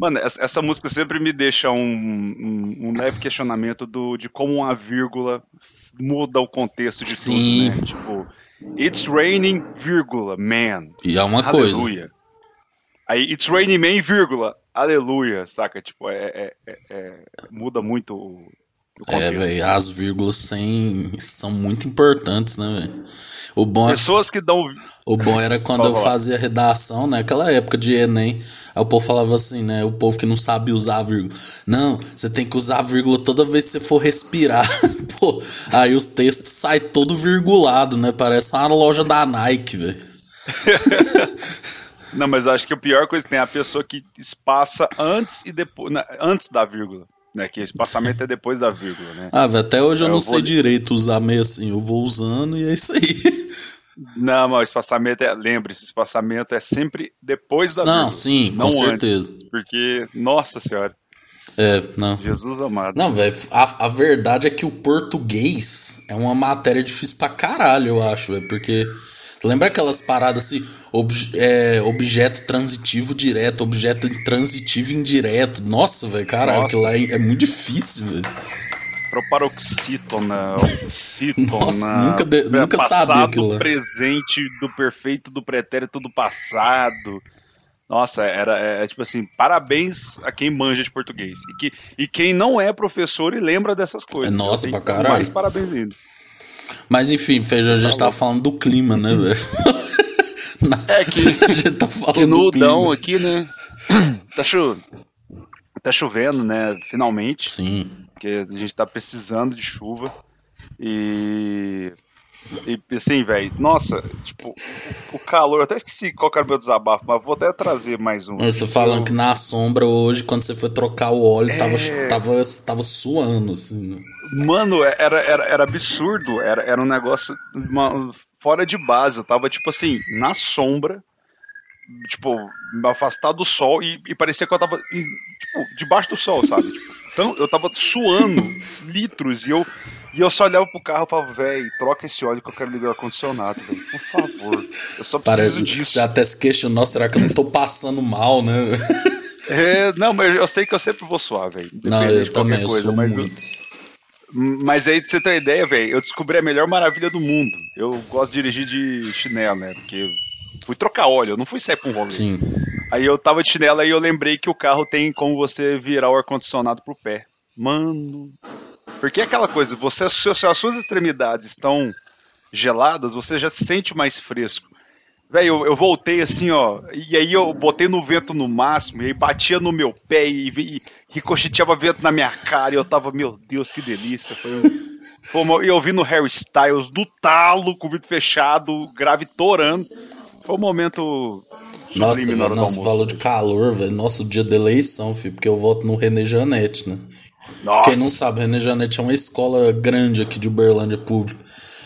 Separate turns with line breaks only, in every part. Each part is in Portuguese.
Mano, essa, essa música sempre me deixa um, um, um leve questionamento do, de como uma vírgula muda o contexto de
Sim.
tudo, né? Tipo, It's raining, vírgula, man.
E é uma coisa.
Aleluia. Aí, It's raining man, vírgula, aleluia, saca? Tipo, é, é- é- é- muda muito
É, velho, as vírgulas sem, são muito importantes, né, velho? O bom, é-
Pessoas que dão.
o bom era quando eu fazia redação, né? Aquela época de Enem. Aí o povo falava assim, né? O povo que não sabe usar a vírgula. Não, você tem que usar a vírgula toda vez que você for respirar. Pô, aí os textos saem todo virgulado, né? Parece uma loja da Nike, velho.
Não, mas acho que a pior coisa que tem é a pessoa que espaça antes e depois. na- antes da vírgula. Né? Que espaçamento é depois da vírgula, né?
Ah, até hoje eu
Eu
não
vou-
sei direito usar meio assim. Eu vou usando e é isso aí.
Não, mas o espaçamento é. Lembre-se, o espaçamento é sempre depois da
Não,
vírgula.
sim, com
não
certeza.
Antes, porque, nossa senhora,
É, não.
Jesus amado.
Não, velho, a, a verdade é que o português é uma matéria difícil pra caralho, eu acho, velho. Porque. Lembra aquelas paradas assim? obje- é, objeto transitivo direto, objeto transitivo indireto. Nossa, velho, caralho, aquilo lá é, é muito difícil, velho.
Proparoxítona, oxítona.
Nossa, nunca de- nunca
passado,
sabia aquilo lá.
presente, do perfeito, do pretérito, do passado. Nossa, era é, é tipo assim, parabéns a quem manja de português. E, que, e quem não é professor e lembra dessas coisas.
É, nossa, pra caralho.
Mais parabéns ainda.
Mas enfim, Feijão, a gente tava falando do clima, né, velho?
É que,
a gente tá falando do clima.
Udão aqui, né? Tá, cho... tá chovendo, né? Finalmente.
Sim.
porque a gente tá precisando de chuva. E. E assim, velho, nossa, tipo, o calor, eu até esqueci qual que era o meu desabafo, mas vou até trazer mais um.
Você falando que na sombra hoje, quando você foi trocar o óleo, tava,
É.
tava, tava suando, assim. né?
Mano, era, era, era absurdo, era, era um negócio uma- fora de base. Eu tava, tipo assim, na sombra, tipo, me afastar do sol e, e parecia que eu tava, tipo, debaixo do sol, sabe? Tipo, então, eu tava suando litros e eu, e eu só olhava pro carro e falava, véi, troca esse óleo que eu quero ligar o ar-condicionado, velho. Por favor, eu só preciso
Parece,
disso.
você até se questionou, será que eu não tô passando mal, né?
É, não, mas eu sei que eu sempre vou suar, velho.
Não, eu
de qualquer
também, eu
coisa,
sou
mas eu-
muito.
Mas aí, pra você ter uma ideia, velho, eu descobri a melhor maravilha do mundo. Eu gosto de dirigir de chinelo, né? Porque eu fui trocar óleo, eu não fui sair pra um rolê.
Sim.
Aí eu tava de chinelo e eu lembrei que o carro tem como você virar o ar-condicionado pro pé. Mano. Porque é aquela coisa, você, se as suas extremidades estão geladas, você já se sente mais fresco. Velho, eu, eu voltei assim, ó, e aí eu botei no vento no máximo, e aí batia no meu pé e, e ricocheteava vento na minha cara, e eu tava, meu Deus, que delícia. Foi um, uma- e eu vi no Harry Styles, no talo, com o vidro fechado, grave torando. Foi um momento.
Nossa, velho,
do
nossa,
almoço.
falou de calor, velho. Nosso dia da eleição, filho, porque eu voto no René Janete, né?
Nossa.
Quem não sabe, René Janete é uma escola grande aqui de Uberlândia Público.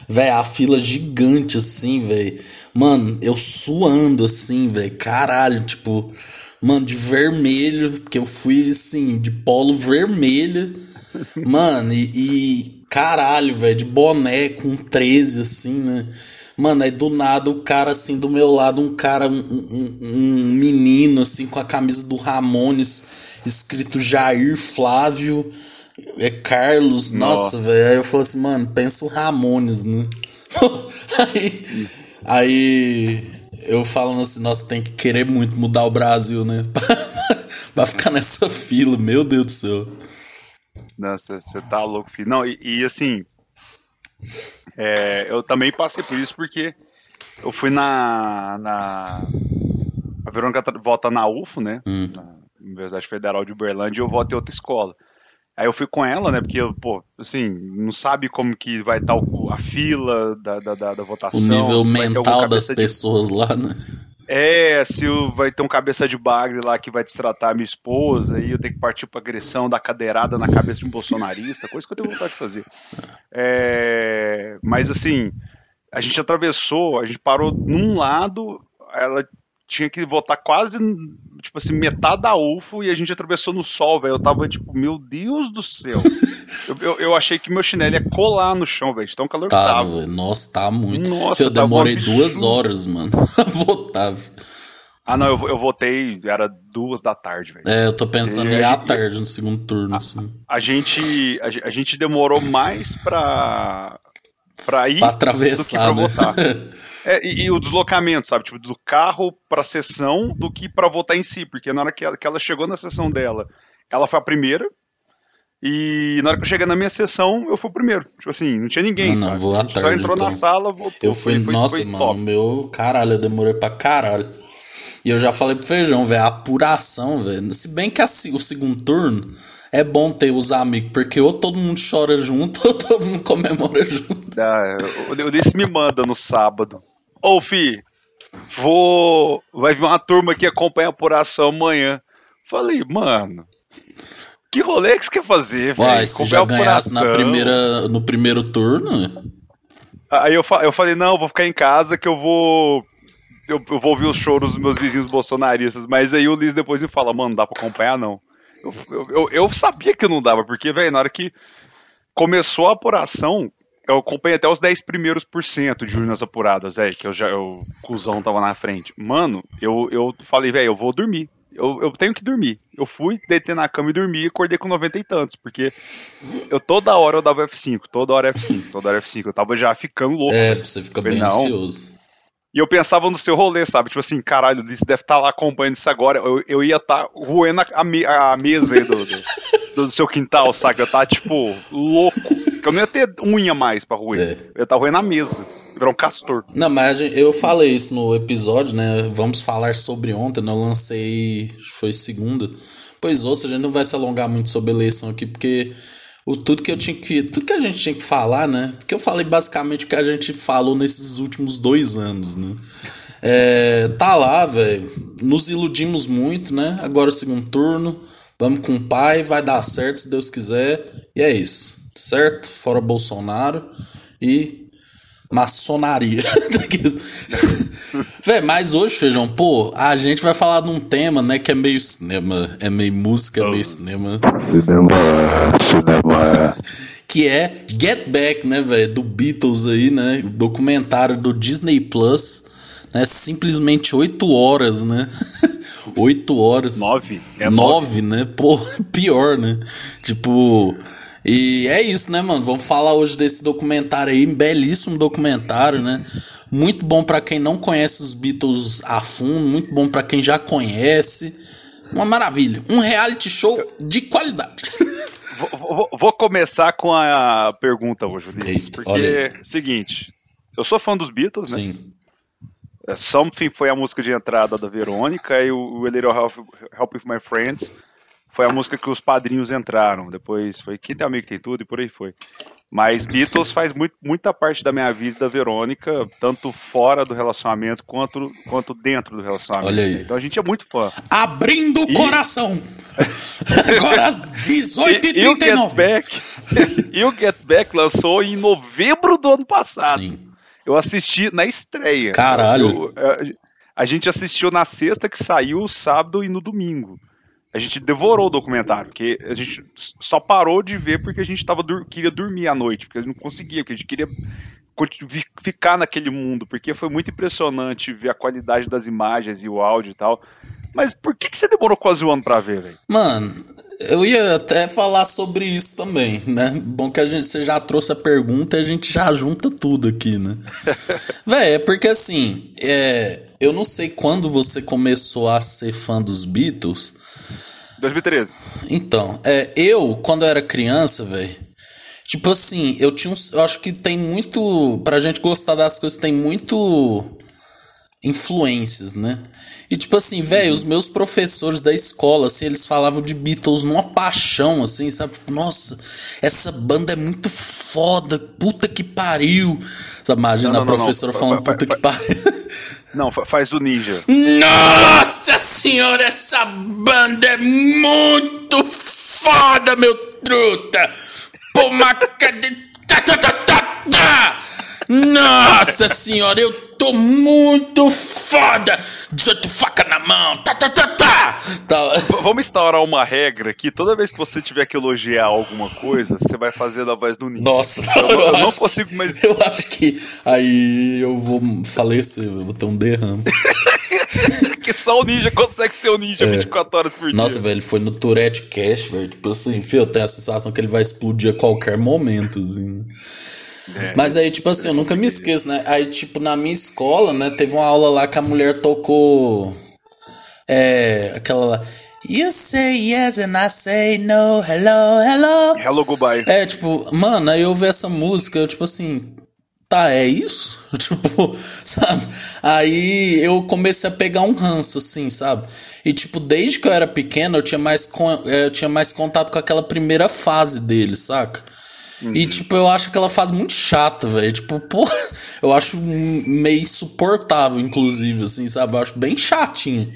Véi, a fila gigante assim, velho. Mano, eu suando assim, velho. Caralho, tipo, mano, de vermelho, porque eu fui assim, de polo vermelho. Mano, e, e caralho, velho, de boné com 13 assim, né? Mano, aí do nada o cara assim do meu lado, um cara, um, um, um menino assim com a camisa do Ramones, escrito Jair Flávio é Carlos, nossa, velho. Aí eu falei assim, mano, pensa o Ramones, né? aí, aí eu falando assim, nossa, tem que querer muito mudar o Brasil, né? pra ficar nessa fila, meu Deus do céu.
Nossa, você tá louco, filho. Não, e, e assim, é, eu também passei por isso porque eu fui na. na a Verônica tá- volta na UFO, né?
Hum.
Na Universidade Federal de Uberlândia, e eu volto em outra escola. Aí eu fui com ela, né? Porque, pô, assim, não sabe como que vai estar o- a fila da, da, da, da votação.
O nível mental das
cabeça de-
pessoas lá, né?
É, se o- vai ter um cabeça de bagre lá que vai destratar a minha esposa, e eu tenho que partir pra agressão da cadeirada na cabeça de um bolsonarista, coisa que eu tenho vontade de fazer. É, mas assim, a gente atravessou, a gente parou num lado, ela tinha que votar quase, tipo assim, metade da UFO e a gente atravessou no sol, velho. Eu tava tipo, meu Deus do céu. eu, eu, eu, achei que meu chinelo ia colar no chão, velho. Tão calor
tá,
tava.
Nossa, tá muito. Nossa, eu demorei duas horas, mano, a voltar.
Ah, não, eu, eu votei, era duas da tarde, velho.
É, eu tô pensando em ir à tarde no segundo turno,
a,
assim.
A gente, a, a, gente demorou mais pra, pra ir
pra atravessar,
do que pra né? votar. é, e, e, o deslocamento, sabe? Tipo, do carro pra sessão do que pra votar em si. Porque na hora que ela, que ela chegou na sessão dela, ela foi a primeira. E na hora que eu cheguei na minha sessão, eu fui o primeiro. Tipo assim, não tinha ninguém.
Não, não vou à tarde. Só
entrou
então.
na sala, voltou.
Eu fui, foi, nossa, foi mano, meu caralho, eu demorei pra caralho. E eu já falei pro Feijão, velho, a apuração, velho. Se bem que assim, o segundo turno é bom ter os amigos, porque ou todo mundo chora junto, ou todo mundo comemora junto.
Ah, o Ulisses me manda no sábado. Ô, fi, vou. Vai vir uma turma que acompanha a apuração amanhã. Falei, mano. Que rolê que você quer fazer, velho?
Uai, se já ganhasse na primeira, no primeiro turno.
Aí eu, eu falei, não, vou ficar em casa que eu vou eu, eu, vou ouvir os choros dos meus vizinhos bolsonaristas, mas aí o Liz depois me fala, mano, não dá pra acompanhar não. Eu, eu, eu sabia que não dava, porque, velho, na hora que começou a apuração, eu acompanhei até os 10 primeiros por cento de urnas apuradas, velho, que eu já, o cuzão tava na frente. Mano, eu, eu falei, velho, eu vou dormir. Eu, eu tenho que dormir. Eu fui, deitei na cama e dormi e acordei com 90 e tantos, porque eu toda hora eu dava F5, toda hora F5, toda hora F5. Eu tava já ficando louco.
É, você fica bem não, ansioso.
E eu pensava no seu rolê, sabe? Tipo assim, caralho, você deve estar tá lá acompanhando isso agora. Eu, eu ia estar tá roendo a, me, a, mesa aí do, do, do, seu quintal, sabe? Eu tava, tipo, louco. Porque eu não ia ter unha mais pra roer. É. Eu ia estar tá roendo a mesa. Virar um castor.
Não, mas eu falei isso no episódio, né? Vamos falar sobre ontem, né? Eu lancei. Foi segunda. Pois ouça, a gente não vai se alongar muito sobre eleição aqui, porque o tudo que eu tinha que tudo que a gente tinha que falar, né? Porque eu falei basicamente o que a gente falou nesses últimos dois anos, né? É, tá lá, velho. Nos iludimos muito, né? Agora o segundo turno, vamos com o pai, vai dar certo se Deus quiser e é isso, certo? Fora Bolsonaro e maçonaria. Véi, mas hoje, Feijão, pô, a gente vai falar de um tema, né, que é meio cinema, é meio música, é meio cinema.
Cinema, cinema.
Que é Get Back, né, velho, do Beatles aí, né, documentário do Disney Plus, né, simplesmente oito horas, né, oito horas.
Nove.
É nove, né, pô, pior, né, tipo... E é isso, né, mano? Vamos falar hoje desse documentário aí, belíssimo documentário, né? Muito bom para quem não conhece os Beatles a fundo, muito bom para quem já conhece. Uma maravilha. Um reality show de qualidade.
Vou, vou, vou começar com a pergunta hoje, Ulisses. Porque, seguinte, eu sou fã dos Beatles, né? Sim. É, Something foi a música de entrada da Verônica e o A Little Help, Help With My Friends foi a música que os padrinhos entraram. Depois foi Quem Tem Amigo Tem Tudo e por aí foi. Mas Beatles faz muito, muita parte da minha vida da Verônica, tanto fora do relacionamento quanto, quanto dentro do relacionamento.
Olha aí.
Então a gente é muito fã.
Abrindo o e... coração! Agora às 18h39. E, e, o Get
Back, e o Get Back lançou em novembro do ano passado. Sim. Eu assisti na estreia.
Caralho.
Eu, a, a gente assistiu na sexta que saiu, sábado e no domingo a gente devorou o documentário, porque a gente só parou de ver porque a gente tava, queria dormir à noite, porque a gente não conseguia, porque a gente queria ficar naquele mundo, porque foi muito impressionante ver a qualidade das imagens e o áudio e tal. Mas por que, que você demorou quase um ano pra ver, velho?
Mano, eu ia até falar sobre isso também, né? Bom que a gente você já trouxe a pergunta e a gente já junta tudo aqui, né? Véi, é porque assim, é, eu não sei quando você começou a ser fã dos Beatles.
2013.
Então, é, eu, quando eu era criança, velho, tipo assim, eu tinha um, Eu acho que tem muito. Pra gente gostar das coisas, tem muito. Influências, né? E tipo assim, velho, os meus professores da escola, assim, eles falavam de Beatles numa paixão, assim, sabe? Tipo, nossa, essa banda é muito foda, puta que pariu. Sabe, imagina não, não, a professora não, falando puta que pariu.
Não, faz o ninja.
Nossa senhora, essa banda é muito foda, meu truta! Pô, maca de... Nossa senhora, eu tô muito foda! 18 faca na mão, tá, tá, tá, tá! tá.
Vamos instaurar uma regra que toda vez que você tiver que elogiar alguma coisa, você vai fazer da voz do Ninja.
Nossa,
eu, eu, eu não
acho,
consigo mais.
Eu acho que aí eu vou falecer, eu vou ter um derrame.
que só o Ninja consegue ser o Ninja é. 24 horas por dia.
Nossa, velho, foi no Tourette Cash, velho. Tipo assim, filho, eu tenho a sensação que ele vai explodir a qualquer momento, assim. É, Mas aí, tipo assim, eu nunca me esqueço, né? Aí, tipo, na minha escola, né, teve uma aula lá que a mulher tocou. É. Aquela lá. You say yes and I say no, hello, hello.
Hello, goodbye.
É, tipo, mano, aí eu ouvi essa música, eu, tipo assim, tá, é isso? tipo, sabe? Aí eu comecei a pegar um ranço, assim, sabe? E, tipo, desde que eu era pequeno, eu tinha mais, eu tinha mais contato com aquela primeira fase dele, saca? Uhum. E, tipo, eu acho aquela fase muito chata, velho. Tipo, pô, eu acho meio insuportável, inclusive, assim, sabe? Eu acho bem chatinho.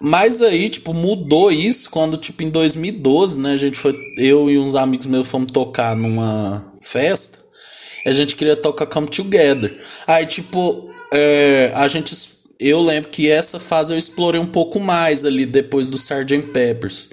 Mas aí, tipo, mudou isso quando, tipo, em 2012, né? A gente foi. Eu e uns amigos meus fomos tocar numa festa. A gente queria tocar Come Together. Aí, tipo, é, a gente. Eu lembro que essa fase eu explorei um pouco mais ali depois do Sgt. Peppers.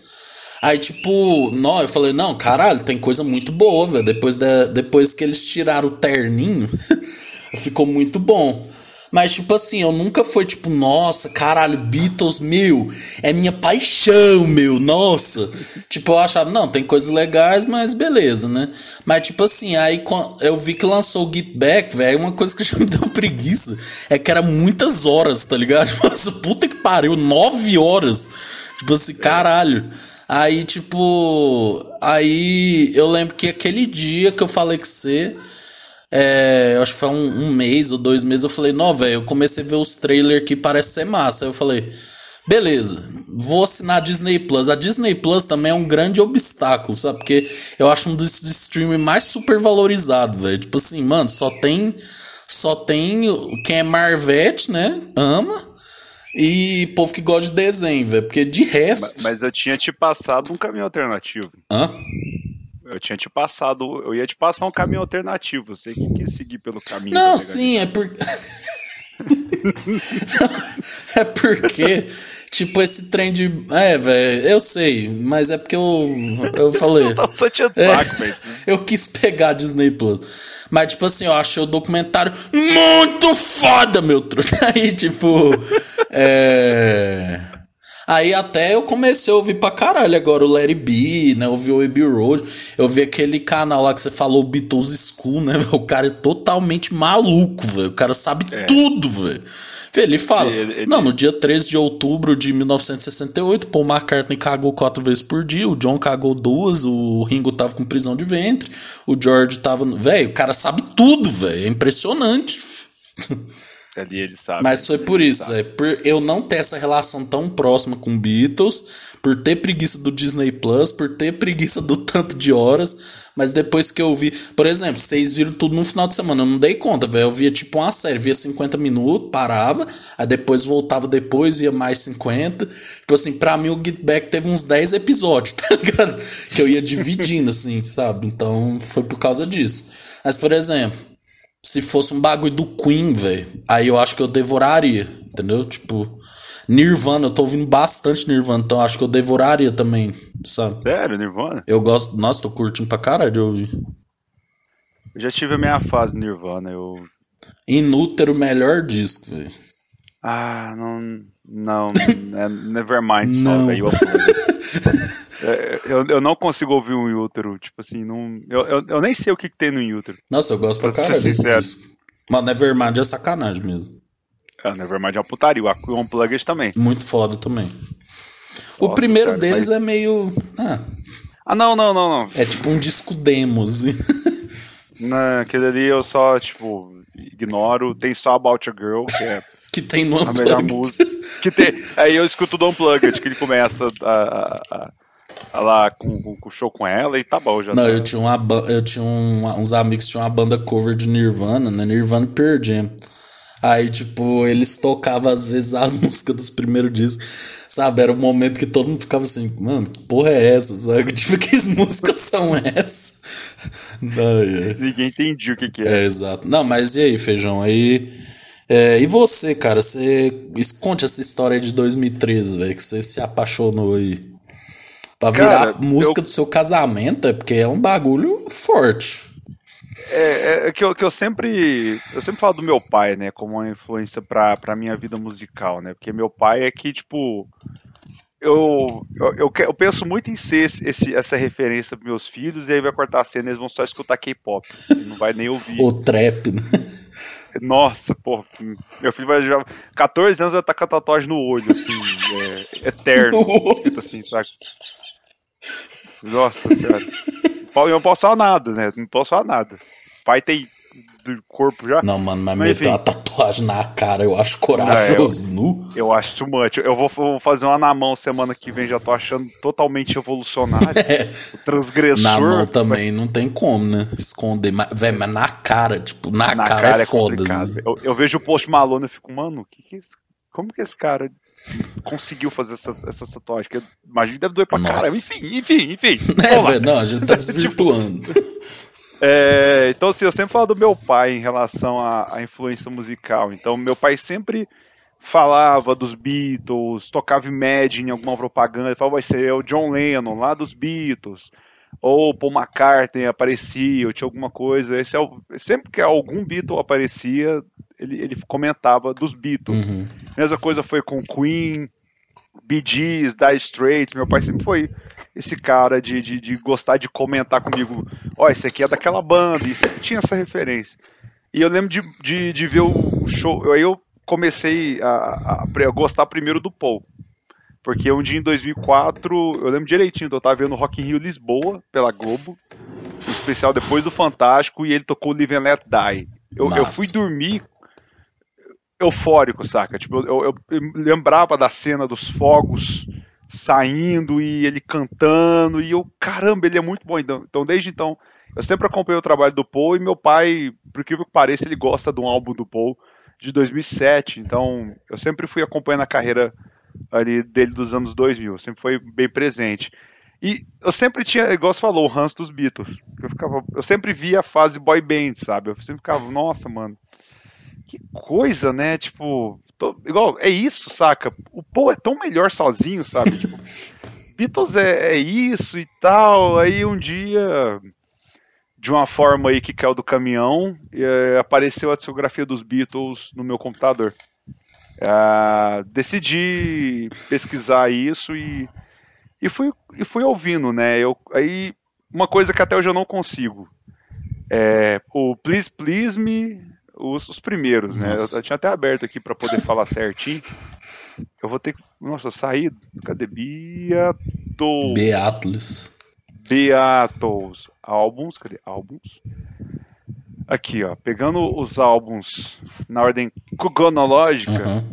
Aí, tipo, não, eu falei, não, caralho, tem coisa muito boa, velho. Depois, depois que eles tiraram o terninho, ficou muito bom. Mas, tipo assim, eu nunca fui tipo, nossa, caralho, Beatles, meu, é minha paixão, meu, nossa. tipo, eu achava, não, tem coisas legais, mas beleza, né? Mas, tipo assim, aí eu vi que lançou o Get Back, velho, uma coisa que já me deu preguiça é que era muitas horas, tá ligado? Nossa, puta que pariu, nove horas. Tipo assim, caralho. Aí, tipo, aí eu lembro que aquele dia que eu falei que você. É, eu acho que foi um, um, mês ou dois meses. Eu falei, não, velho, eu comecei a ver os trailers que parece ser massa. Aí eu falei, beleza, vou assinar a Disney Plus. A Disney Plus também é um grande obstáculo, sabe? Porque eu acho um dos streaming mais super valorizado, velho. Tipo assim, mano, só tem. Só tem quem é Marvete, né? Ama. E povo que gosta de desenho, velho. Porque de resto.
Mas, mas, eu tinha te passado um caminho alternativo.
Hã?
Eu tinha te passado. Eu ia te passar um caminho alternativo. Você que quis seguir pelo caminho.
Não, sim, é porque. é porque, tipo, esse trem de. É, velho, eu sei, mas é porque eu. Eu falei. eu
tava é, saco, velho.
Eu quis pegar a Disney Plus. Mas, tipo assim, eu achei o documentário muito foda, meu truque. Aí, tipo. é. Aí até eu comecei a ouvir pra caralho agora o Larry B, né? Ouvi o Abbey Road. Eu vi aquele canal lá que você falou, Beatles School, né? O cara é totalmente maluco, velho. O cara sabe é. tudo, velho. Ele fala. Ele, ele... Não, no dia 13 de outubro de 1968, Paul McCartney cagou quatro vezes por dia, o John cagou duas, o Ringo tava com prisão de ventre, o George tava. Velho, o cara sabe tudo, velho. É impressionante.
ali ele sabe.
Mas foi por isso, é por eu não ter essa relação tão próxima com Beatles, por ter preguiça do Disney Plus, por ter preguiça do tanto de horas, mas depois que eu vi, por exemplo, vocês viram tudo no final de semana, eu não dei conta, velho, eu via tipo uma série, via 50 minutos, parava, aí depois voltava depois, ia mais 50, tipo assim, pra mim o Get Back teve uns 10 episódios, tá ligado? Que eu ia dividindo, assim, sabe? Então foi por causa disso. Mas, por exemplo, se fosse um bagulho do Queen, velho, aí eu acho que eu devoraria, entendeu? Tipo, Nirvana, eu tô ouvindo bastante Nirvana, então acho que eu devoraria também, sabe?
Sério, Nirvana?
Eu gosto, nossa, tô curtindo pra caralho de ouvir.
Eu já tive a minha fase Nirvana, eu.
Inútero, melhor disco, velho.
Ah, não. Não, é Nevermind só, velho. É, eu, eu não consigo ouvir um útero, tipo assim, não, eu, eu, eu nem sei o que, que tem no útero.
Nossa, eu gosto pra, pra caralho desse disco. Mas Nevermind é sacanagem mesmo.
É, Nevermind é uma putaria, o Unplugged também.
Muito foda também. Foda, o primeiro cara, deles mas... é meio... Ah.
ah, não, não, não, não.
É tipo um disco demo, assim.
Não, aquele ali eu só, tipo, ignoro. Tem só About a Girl, que é
que tem no
Unplugged. A melhor música. Que tem, aí eu escuto do Unplugged, que ele começa a, a, a lá com, o show com ela e tá bom já.
Não,
tá.
eu tinha, uma, eu tinha um, uns amigos que tinham uma banda cover de Nirvana, né? Nirvana Pearl Jam. Aí, tipo, eles tocavam às vezes as músicas dos primeiros discos, sabe? Era um momento que todo mundo ficava assim, mano, que porra é essa, sabe? Tipo, que músicas são essas?
Não, é. Ninguém entendia o que que
é. É, exato. Não, mas e aí, Feijão? Aí É, e você, cara, você conte essa história de 2013, velho, que você se apaixonou aí. Pra virar cara, música eu... do seu casamento, é porque é um bagulho forte.
É, é, que, eu, que eu sempre. Eu sempre falo do meu pai, né? Como uma influência pra, pra minha vida musical, né? Porque meu pai é que, tipo. Eu, eu, eu, penso muito em ser esse, essa referência pros meus filhos, e aí vai cortar a cena e eles vão só escutar K-pop. Não vai nem ouvir.
o trap, né?
Nossa, pô, meu filho vai já. 14 anos vai estar com a tatuagem no olho, assim, é, eterno. escrito assim, saca? Nossa senhora. Eu não posso falar nada, né? Não posso falar nada. O pai tem do corpo já.
Não, mano, mas, mas meter uma tatuagem na cara eu acho corajoso,
não, eu, nu. Eu acho too much. Eu vou, vou, fazer uma na mão semana que vem, já tô achando totalmente evolucionário. É. transgressor.
Na mão também mas... não tem como, né? Esconder. Mas, véio, mas na cara, tipo, na, na cara, cara, é, é foda.
Eu, eu, vejo o post Malone e fico, mano, que que é isso? Como que esse cara conseguiu fazer essa, essa tatuagem? Imagina deve doer pra Nossa. caramba. Enfim, enfim, enfim.
É, velho, não, a gente tá desvirtuando.
É, então, assim, eu sempre falo do meu pai em relação à, à influência musical. Então, meu pai sempre falava dos Beatles, tocava Imagine em alguma propaganda, falava, vai ser o John Lennon lá dos Beatles, ou Paul McCartney aparecia, ou tinha alguma coisa. Esse é o, sempre que algum Beatle aparecia, ele, ele comentava dos Beatles. Uhum. Mesma coisa foi com Queen, Bee Gees, Dire Straits. Meu pai sempre foi esse cara de, de, de gostar de comentar comigo. Ó, oh, esse aqui é daquela banda. E sempre tinha essa referência. E eu lembro de, de, de ver o show. Aí eu comecei a, a, a, gostar primeiro do Paul. Porque um dia em 2004, eu lembro direitinho, eu tava vendo Rock in Rio Lisboa, pela Globo, um especial depois do Fantástico, e ele tocou Live and Let Die. Eu, eu fui dormir eufórico, saca? Tipo, eu, eu, eu, lembrava da cena dos fogos saindo e ele cantando, e eu, caramba, ele é muito bom. Então, então desde então, eu sempre acompanhei o trabalho do Paul e meu pai, por que pareça, ele gosta de um álbum do Paul de 2007. Então, eu sempre fui acompanhando a carreira ali dele dos anos 2000, sempre foi bem presente. E eu sempre tinha, igual você falou, o Hans dos Beatles. Eu, ficava, eu sempre via a fase boy band, sabe? Eu sempre ficava, nossa, mano, que coisa, né? Tipo, tô, igual, é isso, saca? O Paul é tão melhor sozinho, sabe? Tipo, Beatles é, é, isso e tal. Aí um dia, de uma forma aí que caiu do caminhão, é, apareceu a discografia dos Beatles no meu computador. É, decidi pesquisar isso e, e, fui, e fui ouvindo, né? Eu, aí, uma coisa que até hoje eu não consigo. É, o Please Please Me os, os primeiros, né? Eu, eu, tinha até aberto aqui para poder falar certinho. Eu vou ter que. Nossa, eu saí. Cadê? Beatles.
Beatles.
Beatles. Álbuns. Cadê? Álbuns. Aqui, ó. Pegando os álbuns na ordem cronológica.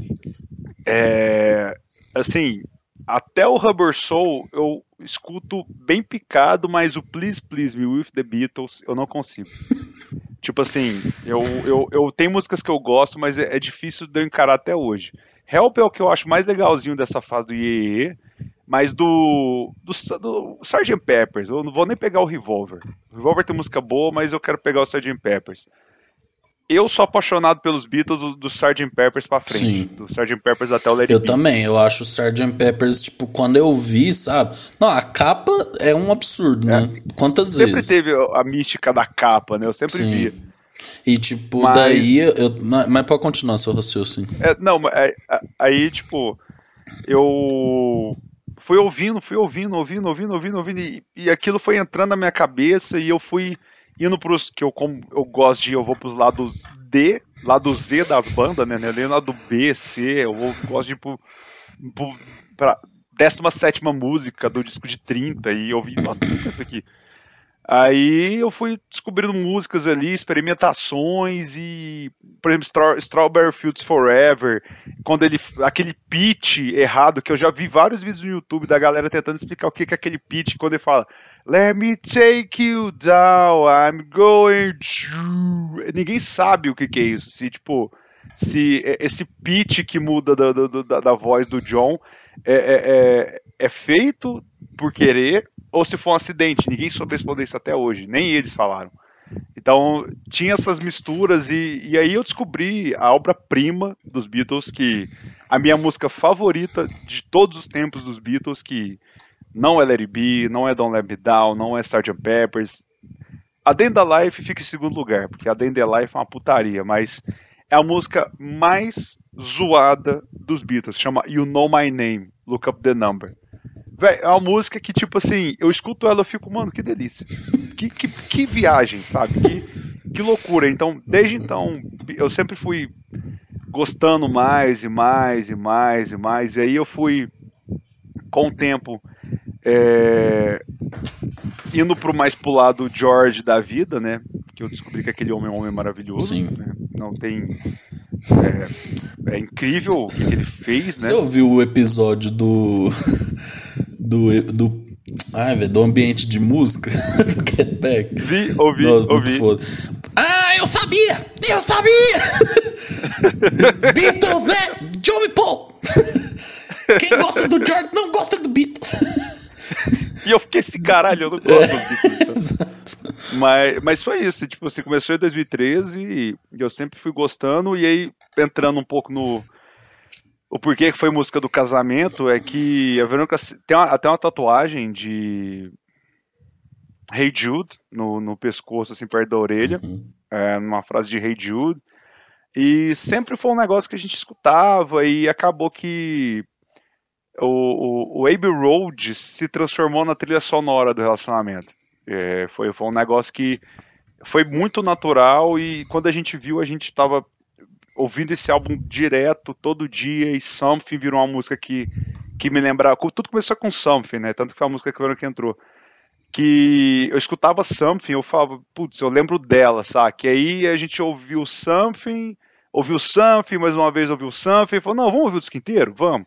É. Assim, até o Rubber Soul eu escuto bem picado, mas o Please Please Me With The Beatles eu não consigo. Tipo assim, eu, eu, eu tenho músicas que eu gosto, mas é, é, difícil de eu encarar até hoje. Help é o que eu acho mais legalzinho dessa fase do IEE, mas do, do, do Sgt. Peppers, eu não vou nem pegar o Revolver. O Revolver tem música boa, mas eu quero pegar o Sgt. Peppers eu sou apaixonado pelos Beatles do, do Sgt. Peppers pra frente. Sim. Do Sgt. Peppers até o Led
Eu também, eu acho o Sgt. Peppers, tipo, quando eu vi, sabe? Não, a capa é um absurdo, né? é. né? Quantas
sempre
vezes?
Sempre teve a mística da capa, né? Eu sempre Sim. via.
E, tipo, mas... daí eu. Mas pode continuar seu raciocínio.
É, não, é, aí, tipo, eu fui ouvindo, fui ouvindo, ouvindo, ouvindo, ouvindo, ouvindo, e, e aquilo foi entrando na minha cabeça e eu fui indo pros. que eu, como, eu gosto de. eu vou pros lados D, lado Z das bandas, né? Nem lado B, C, eu vou, gosto de ir pro, pro, pra 17 música do disco de 30 e eu ouvi, nossa, isso aqui. Aí eu fui descobrindo músicas ali, experimentações e, por exemplo, Stra Strawberry Fields Forever, quando ele aquele pitch errado que eu já vi vários vídeos no YouTube da galera tentando explicar o que é aquele pitch quando ele fala Let me take you down, I'm going to. Ninguém sabe o que, que é isso. Se, tipo, se esse pitch que muda da, da, da voz do John é, é, é, é, feito por querer ou se foi um acidente. Ninguém soube responder isso até hoje, nem eles falaram. Então tinha essas misturas e, e aí eu descobri a obra-prima dos Beatles, que a minha música favorita de todos os tempos dos Beatles, que não é It Be, não é Don't Let Me Down, não é Sgt. Peppers. A the Life fica em segundo lugar, porque a the Life é uma putaria, mas é a música mais zoada dos Beatles, chama You Know My Name, Look Up the Number. Véi, é uma música que, tipo assim, eu escuto ela e fico, mano, que delícia. Que, que, que viagem, sabe? Que, que loucura. Então, desde então, eu sempre fui gostando mais e mais e mais e mais. E aí eu fui, com o tempo, é, indo pro mais pro lado George da vida, né? Que eu descobri que aquele homem é um homem maravilhoso.
Sim.
Né? Não tem. É, é incrível o que ele fez, né?
Você ouviu o episódio do. do. do ah, velho, do ambiente de música do Get Back.
Vi, ouvi,
Nossa,
ouvi.
Ah, eu sabia! Eu sabia! Beatles, né? Joey Paul! Quem gosta do George não gosta do Beatles.
E eu fiquei esse caralho, eu não gosto dos Beatles. Mas, mas foi isso, tipo, assim, começou em 2013 e eu sempre fui gostando, e aí entrando um pouco no. O porquê que foi música do casamento é que a Verônica tem uma, até uma tatuagem de Hey Jude no, no pescoço, assim, perto da orelha,
Uhum.
é, numa frase de Hey Jude. E sempre foi um negócio que a gente escutava e acabou que o, o, o Abbey Road se transformou na trilha sonora do relacionamento. É, foi, foi um negócio que foi muito natural e quando a gente viu, a gente estava ouvindo esse álbum direto, todo dia, e Something virou uma música que, que me lembrava. Tudo começou com Something, né? Tanto que foi a música que o que entrou. Que eu escutava Something, eu falava, putz, eu lembro dela, sabe? aí a gente ouviu Something, ouviu Something, mais uma vez ouviu Something, e falou, não, vamos ouvir o disco inteiro? Vamos.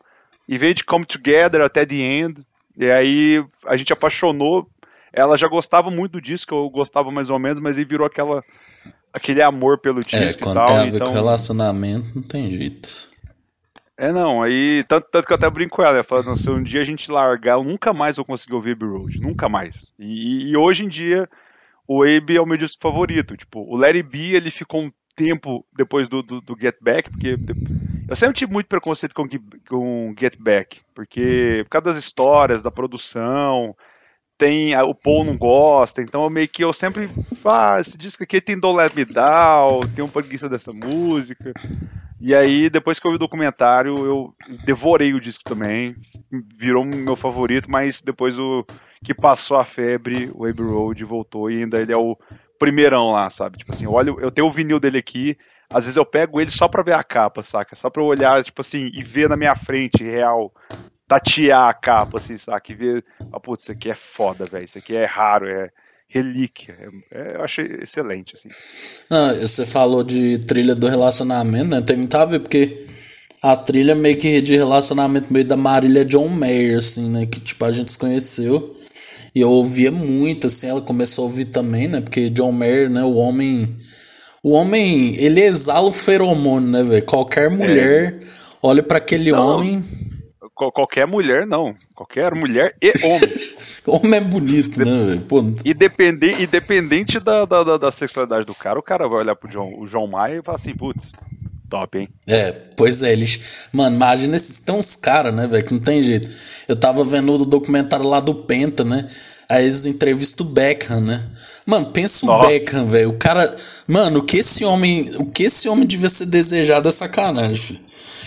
E veio de Come Together até The End, e aí a gente apaixonou. Ela já gostava muito do disco, eu gostava mais ou menos, mas aí virou aquela, aquele amor pelo disco
É,
e
quando
tal.
tem a ver
então...
com relacionamento, não tem jeito.
É, não, aí, tanto, tanto que eu até brinco com ela, ela fala, "Não, se um dia a gente largar, eu nunca mais vou conseguir ouvir Abbey Road, nunca mais. E, e hoje em dia, o Abbey é o meu disco favorito, tipo, o It Be, ele ficou um tempo depois do, do, do Get Back, porque eu sempre tive muito preconceito com, com Get Back, porque por causa das histórias, da produção, tem o Paul não gosta, então eu meio que eu sempre, ah, esse disco aqui tem Don't Let Me Down, tem um preguiça dessa música. E aí, depois que eu vi o documentário, eu devorei o disco também. Virou meu favorito, mas depois o que passou a febre, o Abbey Road voltou e ainda ele é o primeirão lá, sabe? Tipo assim, olha, eu tenho o vinil dele aqui, às vezes eu pego ele só pra ver a capa, saca? Só pra eu olhar, tipo assim, e ver na minha frente, real, tatear a capa, assim, saca? E ver, ah, putz, isso aqui é foda, velho, isso aqui é raro, é relíquia. É, é, eu achei excelente, assim.
Não, você falou de trilha do relacionamento, né? Tem muito a ver, porque a trilha meio que de relacionamento meio da Marília John Mayer, assim, né? Que tipo, a gente se conheceu. E eu ouvia muito, assim, ela começou a ouvir também, né? Porque John Mayer, né? O homem. O homem, ele exala o feromônio, né, velho? Qualquer mulher olha para aquele
Não.
homem.
Qualquer mulher, não. Qualquer mulher e homem.
homem é bonito, né, velho?
Independente, independente da, da, da, da sexualidade do cara, o cara vai olhar pro John, o João Maia e falar assim, putz, top, hein?
É, pois é, eles. Mano, imagina esses. Tem uns caras, né, velho, que não tem jeito. Eu tava vendo o documentário lá do Penta, né? Aí eles entrevistam o Beckham, né? Mano, pensa o
Nossa.
Beckham, velho. O cara. Mano, o que esse homem. O que esse homem devia ser desejado é sacanagem, filho.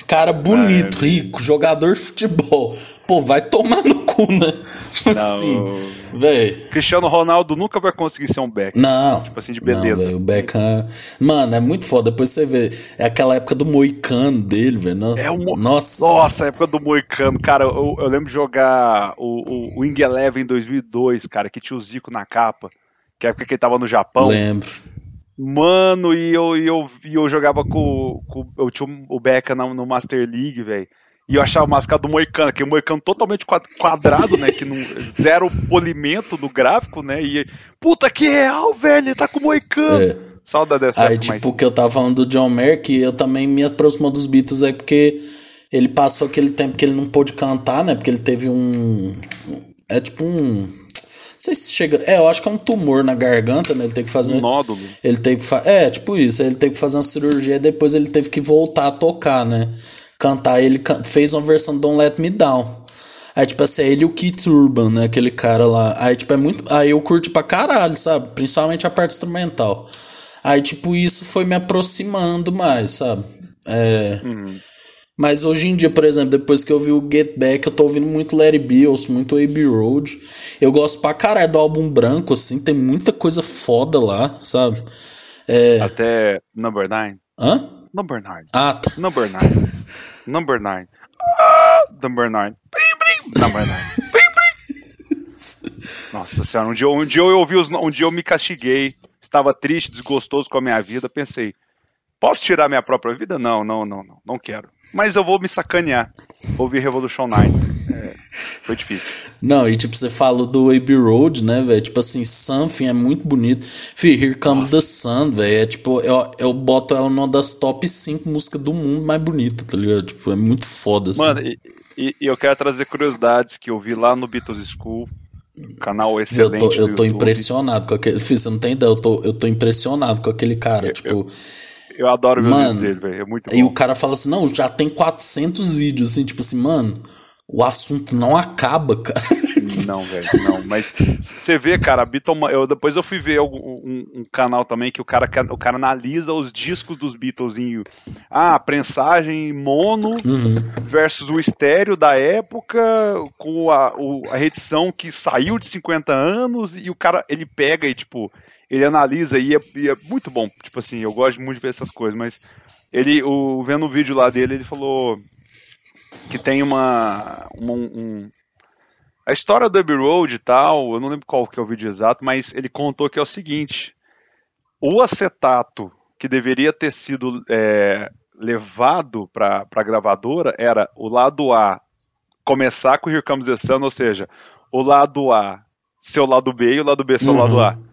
Cara bonito,
É,
rico, jogador de futebol. Pô, vai tomar no cu, né? Assim, velho.
Cristiano Ronaldo nunca vai conseguir ser um back.
Não.
Tipo assim, de
Não,
beleza.
velho, o Beckham. Mano, é muito foda. Depois você vê. É aquela época do moicano dele, velho. Nossa.
É mo-
Nossa.
Nossa, a época do Moicano. Cara, eu, eu lembro de jogar o, o Eleven em 2002, cara, que tinha o Zico na capa. Que é a época que ele tava no Japão.
Lembro.
Mano, e eu, e eu, e eu jogava com, com. Eu tinha o Beckham no Master League, velho. E eu achava a máscara do Moicano, que é um Moicano totalmente quad- quadrado, né? Que não, zero polimento do gráfico, né? E. Puta que real, velho! Tá com o Moicano!
É.
Saudade dessa
Aí, tipo, o que eu tava falando do John Mayer, que eu também me aproximo dos Beatles, é porque ele passou aquele tempo que ele não pôde cantar, né? Porque ele teve um. É tipo um. Não sei se chega. É, eu acho que é um tumor na garganta, né? Ele tem que fazer.
Um nódulo.
Ele tem que fa... É, tipo isso. Ele teve que fazer uma cirurgia e depois ele teve que voltar a tocar, né? Cantar. Ele can... fez uma versão do Don't Let Me Down. Aí, tipo assim, é ele e o Keith Urban, né? Aquele cara lá. Aí, tipo, é muito. Aí eu curto pra caralho, sabe? Principalmente a parte instrumental. Aí, tipo, isso foi me aproximando mais, sabe? É.
Uhum.
Mas hoje em dia, por exemplo, depois que eu vi o Get Back, eu tô ouvindo muito Larry B, ouço muito Abbey Road. Eu gosto pra caralho do álbum branco, assim, tem muita coisa foda lá, sabe? É...
Até Number 9.
Hã?
Number 9.
Ah, tá.
Number 9. Number 9. Ah, number 9. Number 9. Nossa senhora, um dia, um dia eu ouvi os, um dia eu me castiguei, estava triste, desgostoso com a minha vida, pensei, Posso tirar minha própria vida? Não, não, não, não, não quero. Mas eu vou me sacanear. Ouvir Revolution 9. É, foi difícil.
Não, e tipo, você falou do Abbey Road, né, velho? Tipo assim, Something é muito bonito. Fih, Here Comes Nossa. the Sun, velho. É tipo, eu, eu boto ela numa das top 5 músicas do mundo mais bonita, tá ligado? Tipo, é muito foda, assim.
Mano, e, e, e eu quero trazer curiosidades que eu vi lá no Beatles School. Canal excelente.
Eu tô, eu tô impressionado com aquele. Fih, você não tem ideia, eu tô, eu tô impressionado com aquele cara. Eu, tipo. Eu
eu adoro ver mano, dele, velho. É muito bom.
E o cara fala assim: não, já tem 400 vídeos, assim, tipo assim, mano, o assunto não acaba, cara.
Não, velho, não. Mas você vê, cara, Beatles. Eu, depois eu fui ver um, um, um, canal também que o cara, o cara analisa os discos dos Beatles em. Ah, prensagem mono uhum. versus o estéreo da época, com a, o, a reedição que saiu de 50 anos, e o cara ele pega e, tipo ele analisa e é, e é, muito bom. Tipo assim, eu gosto muito de ver essas coisas, mas ele, o, vendo o vídeo lá dele, ele falou que tem uma. uma um, a história do Abbey Road e tal, eu não lembro qual que é o vídeo exato, mas ele contou que é o seguinte: o acetato que deveria ter sido é, levado para a gravadora era o lado A começar com Here Comes the Sun, ou seja, o lado A ser o lado B e o lado B ser o lado A.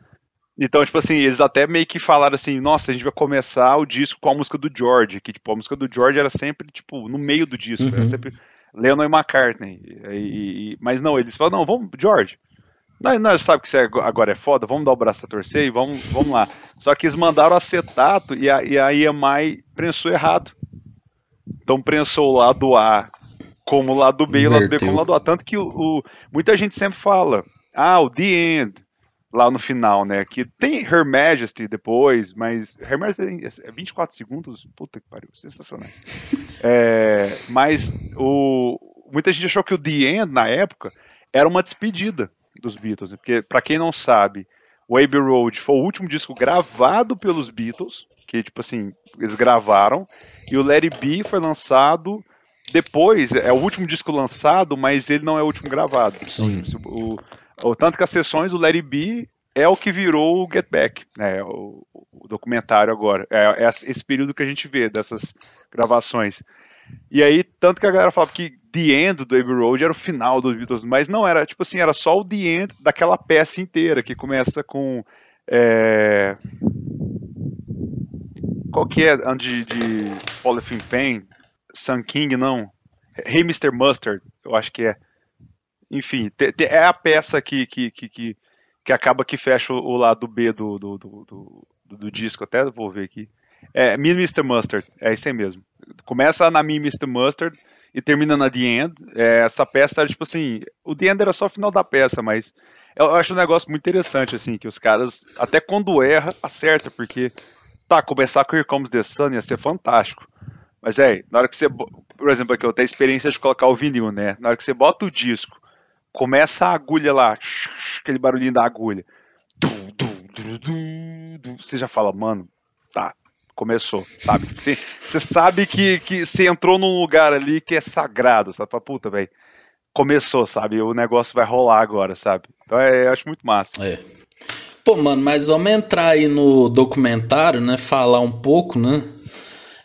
Então, tipo assim, eles até meio que falaram assim, nossa, a gente vai começar o disco com a música do George, que tipo, a música do George era sempre, tipo, no meio do disco, uhum. era sempre Lennon e McCartney. E, e, mas não, eles falaram, não, vamos, George, nós, nós sabemos que você agora é foda, vamos dar o braço a torcer e vamos, vamos lá. Só que eles mandaram acetato e a, e a EMI prensou errado. Então prensou o lado A como o lado B e o lado B como o lado A. Tanto que o, o, muita gente sempre fala, ah, o The End, lá no final, né? Que tem Her Majesty depois, mas Her Majesty é 24 segundos, puta que pariu, sensacional. É, mas o, muita gente achou que o The End, na época, era uma despedida dos Beatles, né? porque para quem não sabe, o Abbey Road foi o último disco gravado pelos Beatles, que tipo assim, eles gravaram, e o Let It Be foi lançado depois, é o último disco lançado, mas ele não é o último gravado.
Sim.
O, o, tanto que as sessões do Larry B é o que virou o Get Back, né, o, o documentário agora. É, é, esse período que a gente vê dessas gravações. E aí, tanto que a galera falava que The End do Abbey Road era o final dos Beatles, mas não era, tipo assim, era só o The End daquela peça inteira, que começa com. É... Qual que é? De, de Polyphene Pain? Sun King, não. Hey Mr. Mustard, eu acho que é. Enfim, é a peça que, que, que, que, acaba que fecha o, lado B do, do, do, do, do disco. Até vou ver aqui. É Me Mr. Mustard, é isso aí mesmo. Começa na Me Mr. Mustard e termina na The End. É, essa peça era tipo assim. O The End era só o final da peça, mas eu acho um negócio muito interessante, assim, que os caras, até quando erra, acerta, porque tá, começar com Here Comes the Sun ia ser fantástico. Mas é, na hora que você, por exemplo, aqui eu tenho a experiência de colocar o vinil, né? Na hora que você bota o disco começa a agulha lá, aquele barulhinho da agulha. Você já fala, mano, tá, começou, sabe? Você, você sabe que, que você entrou num lugar ali que é sagrado, sabe? Fala, puta, velho, começou, sabe? O negócio vai rolar agora, sabe? Então é, eu acho muito massa.
É. Pô, mano, mas vamos entrar aí no documentário, né? Falar um pouco, né?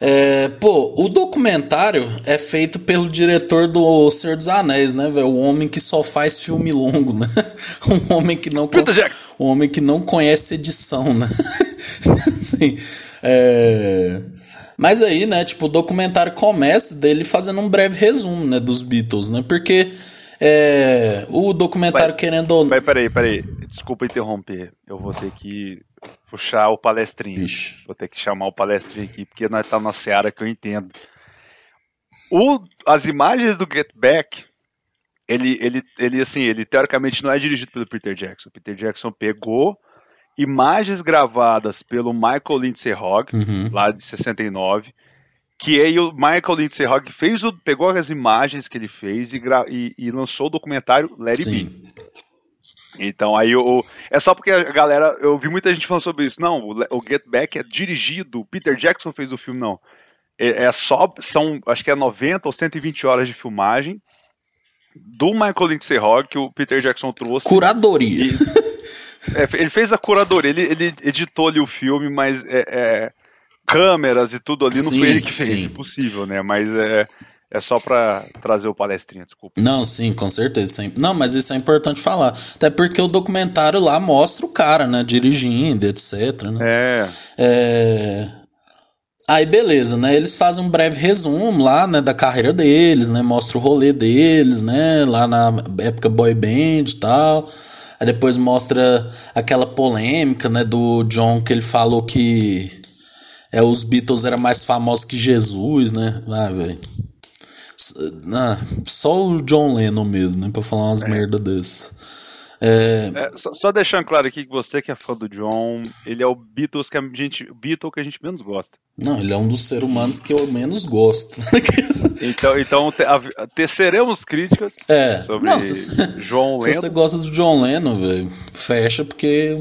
É, pô, o documentário é feito pelo diretor do Senhor dos Anéis, né, velho? O homem que só faz filme longo, né? Um homem que não, um homem que não conhece edição, né? assim, é... Mas aí, né, tipo, o documentário começa dele fazendo um breve resumo, né, dos Beatles, né? Porque É, o documentário
Mas-
querendo ou
Mas peraí, peraí. Desculpa interromper. Eu vou ter que puxar o palestrinho.
Ixi.
Vou ter que chamar o palestrinho aqui, porque nós tá na seara que eu entendo. O, as imagens do Get Back, ele, ele, ele, assim, ele teoricamente não é dirigido pelo Peter Jackson. O Peter Jackson pegou imagens gravadas pelo Michael Lindsay Hogg,
Uhum.
lá de 69, que aí o Michael Lindsay Hogg fez o, pegou as imagens que ele fez e, e- e lançou o documentário Let It Be.
Sim.
Então aí o é só porque a galera, eu vi muita gente falando sobre isso. Não, o, Get Back é dirigido, o Peter Jackson fez o filme não. É, é só são, acho que é 90 ou 120 horas de filmagem do Michael Lindsay Hogg que o Peter Jackson trouxe.
Curadoria.
É, ele fez a curadoria, ele, ele editou ali o filme, mas é, é, câmeras e tudo ali não
Sim,
foi ele que fez,
sim.
impossível, né? Mas é, é só pra trazer o palestrinha, desculpa.
Não, sim, com certeza. isso é Não, mas isso é importante falar. Até porque o documentário lá mostra o cara, né? Dirigindo, etc. Né?
É,
É... Aí beleza, né? Eles fazem um breve resumo lá, né, da carreira deles, né? Mostra o rolê deles, né? Lá na época boy band e tal. Aí depois mostra aquela polêmica, né, do John que ele falou que é os Beatles era mais famosos que Jesus, né? Ah, velho. Ah, só o John Lennon mesmo, né, para falar umas merda dessas. É,
É, só, só deixando claro aqui que você que é fã do John, ele é o Beatles que a gente, o Beatle que a gente menos gosta.
não, ele é um dos seres humanos que eu menos gosto.
Então, então te, a- teceremos críticas
É,
sobre
não, se, se-
João
se você
Lennon.
gosta do John Lennon, velho, fecha porque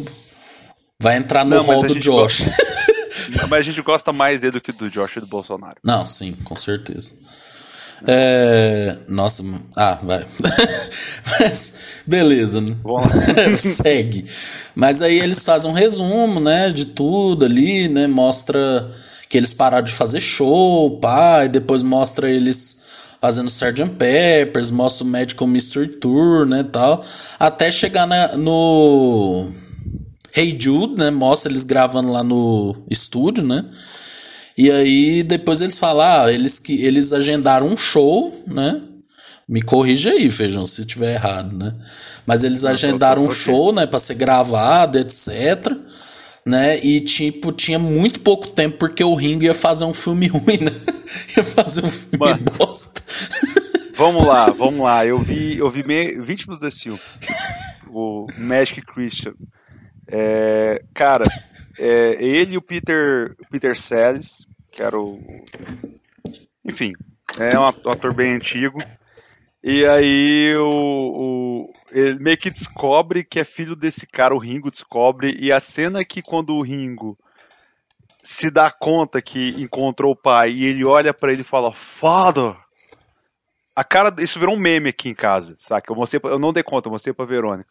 vai entrar no
Não,
hall do Josh.
Mas a gente gosta mais dele do que do Josh e do Bolsonaro.
Não, sim, com certeza. É, nossa, ah, vai. Mas, beleza, né? Segue. Mas aí eles fazem um resumo, né, de tudo ali, né? Mostra que eles pararam de fazer show, pá, e depois mostra eles fazendo Sgt. Peppers, mostra o Magical Mystery Tour, né, tal, até chegar na- no Hey Jude, né, mostra eles gravando lá no estúdio, né? E aí depois eles falam, ah, eles que eles agendaram um show, né? Me corrija aí, Feijão, se tiver errado, né? Mas eles agendaram um show, né, para ser gravado, etc, né? E tipo, tinha muito pouco tempo porque o Ringo ia fazer um filme ruim, né? ia fazer um filme
Mano.
bosta.
Vamos lá, vamos lá. Eu vi, eu vi me- 20 minutos desse filme. O Magic Christian. É, cara, é, ele e o Peter, Peter Sellers, que era o. Enfim, é um ator bem antigo. E aí o, o- ele meio que descobre que é filho desse cara, o Ringo descobre, e a cena é que quando o Ringo se dá conta que encontrou o pai e ele olha pra ele e fala, Father! A cara, isso virou um meme aqui em casa, saca? Eu, mostrei, eu não dei conta, eu mostrei pra Verônica.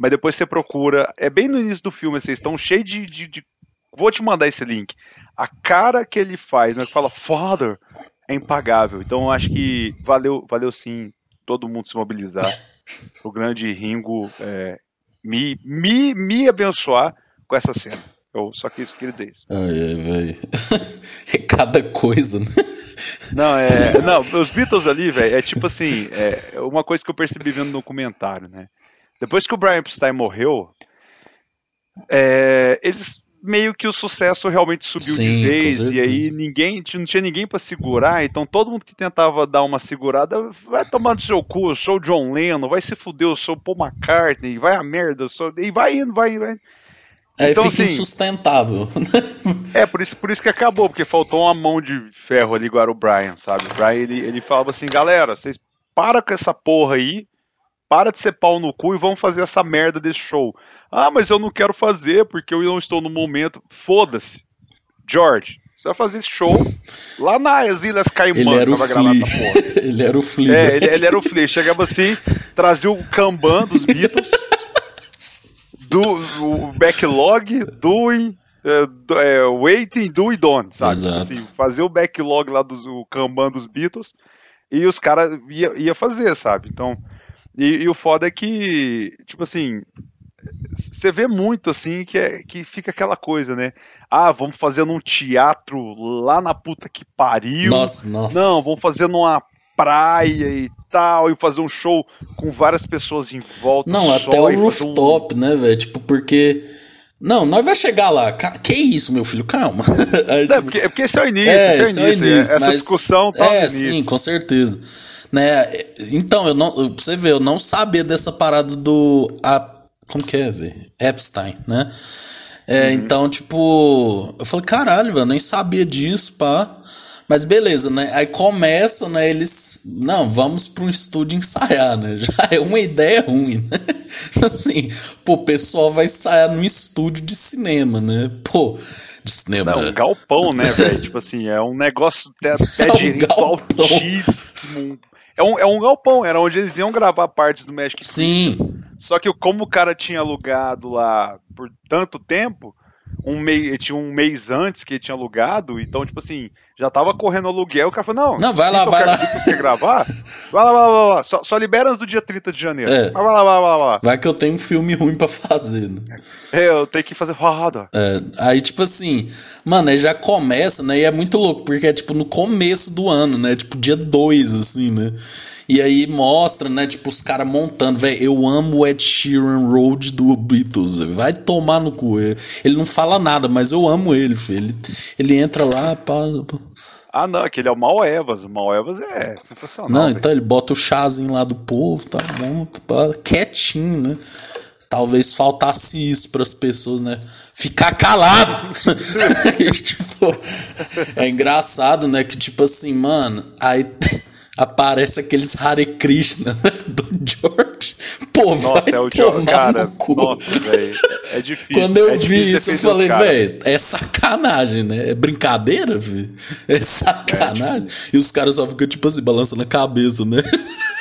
Mas depois você procura, é bem no início do filme, vocês estão cheios de, de, de- Vou te mandar esse link. A cara que ele faz, né, que fala Father, é impagável. Então eu acho que valeu, valeu sim todo mundo se mobilizar. O grande Ringo é, me, me, me abençoar com essa cena. Eu só quis, queria dizer isso.
Ai, ai, velho. é cada coisa, né?
Não, é. Não, os Beatles ali, velho, é tipo assim, é uma coisa que eu percebi vendo no documentário, né? Depois que o Brian Epstein morreu, é, eles meio que o sucesso realmente subiu
Sim,
de vez e aí ninguém não tinha ninguém pra segurar, então todo mundo que tentava dar uma segurada vai tomar no seu cu, eu sou o John Lennon, vai se fuder, eu sou o Paul McCartney, vai a merda, eu sou... e vai indo, vai, vai.
Aí
Então,
fica
assim,
insustentável.
É, por isso, por isso que acabou, porque faltou uma mão de ferro ali igual era o Brian, sabe? O Brian, ele, ele falava assim, galera, vocês para com essa porra aí, para de ser pau no cu e vamos fazer essa merda desse show. Ah, mas eu não quero fazer porque eu não estou no momento. Foda-se. George, você vai fazer esse show lá nas Ilhas Caimã,
ele era o
gravar essa porra.
ele era o Flea.
É,
né?
ele, ele era o Flea. Chegava assim, trazia o Kanban dos Beatles, do, o backlog, doing, é, do- é, waiting, do e don't, sabe?
Exato.
Assim, fazer o backlog lá do o Kanban dos Beatles e os caras ia, ia fazer, sabe? Então, e, e o foda é que, tipo assim, você vê muito assim que, é, que fica aquela coisa, né? Ah, vamos fazer num teatro lá na puta que pariu.
Nossa, nossa.
Não, vamos fazer numa praia e tal, e fazer um show com várias pessoas em volta.
Não, até o rooftop, um... né, velho? Tipo, porque. Não, nós vai chegar lá. Que isso, meu filho? Calma.
Não, é porque, é porque esse é o início. É, esse é o início. É Essa mas, discussão
tá É, sim, com certeza. Né? Então, eu não, pra você ver, eu não sabia dessa parada do. A, como que é, velho? Epstein, né? É, uhum. Então, tipo, eu falei, caralho, velho, nem sabia disso, pá. Mas beleza, né? Aí começa, né? Eles. Não, vamos para um estúdio ensaiar, né? Já é uma ideia ruim, né? Assim, pô, o pessoal vai ensaiar num estúdio de cinema, né? Pô, de cinema.
Não, um galpão, né, velho? tipo assim, é um negócio até, até é um direito altíssimo. É um, é um galpão, era onde eles iam gravar partes do Magic
Sim.
Só que como o cara tinha alugado lá por tanto tempo, um mês, tinha um mês antes que ele tinha alugado, então, tipo assim, já tava correndo aluguel, o cara falou, não,
não vai lá, vai lá.
Quer gravar? Vai lá, vai lá, vai lá. Só, só libera antes do dia 30 de janeiro. É. Vai lá, vai lá, vai lá.
Vai que eu tenho um filme ruim pra fazer, né?
É, eu tenho que fazer roda.
É, aí, tipo assim, mano, aí já começa, né? E é muito louco, porque é tipo no começo do ano, né? Tipo dia 2, assim, né? E aí mostra, né? Tipo, os caras montando, velho. Eu amo o Ed Sheeran Road do Beatles, véio. vai tomar no cu. Ele não fala nada, mas eu amo ele, filho. Ele, ele entra lá, pá. pá
ah, não, aquele é o Mal Evas. O Mal Evas é sensacional.
Não, véio. então ele bota o chazinho lá do povo, tá bom, tá quietinho, né? Talvez faltasse isso para as pessoas, né? Ficar calado. tipo, é engraçado, né? Que tipo assim, mano, aí aparece aqueles Hare Krishna do George. Pô, Nossa, vai é o George, cara.
Nossa, velho. É difícil.
Quando eu
é
vi isso, eu falei, velho, é sacanagem, né? É brincadeira, velho. É sacanagem. É, tipo... E os caras só ficam, tipo assim, balançando a cabeça, né?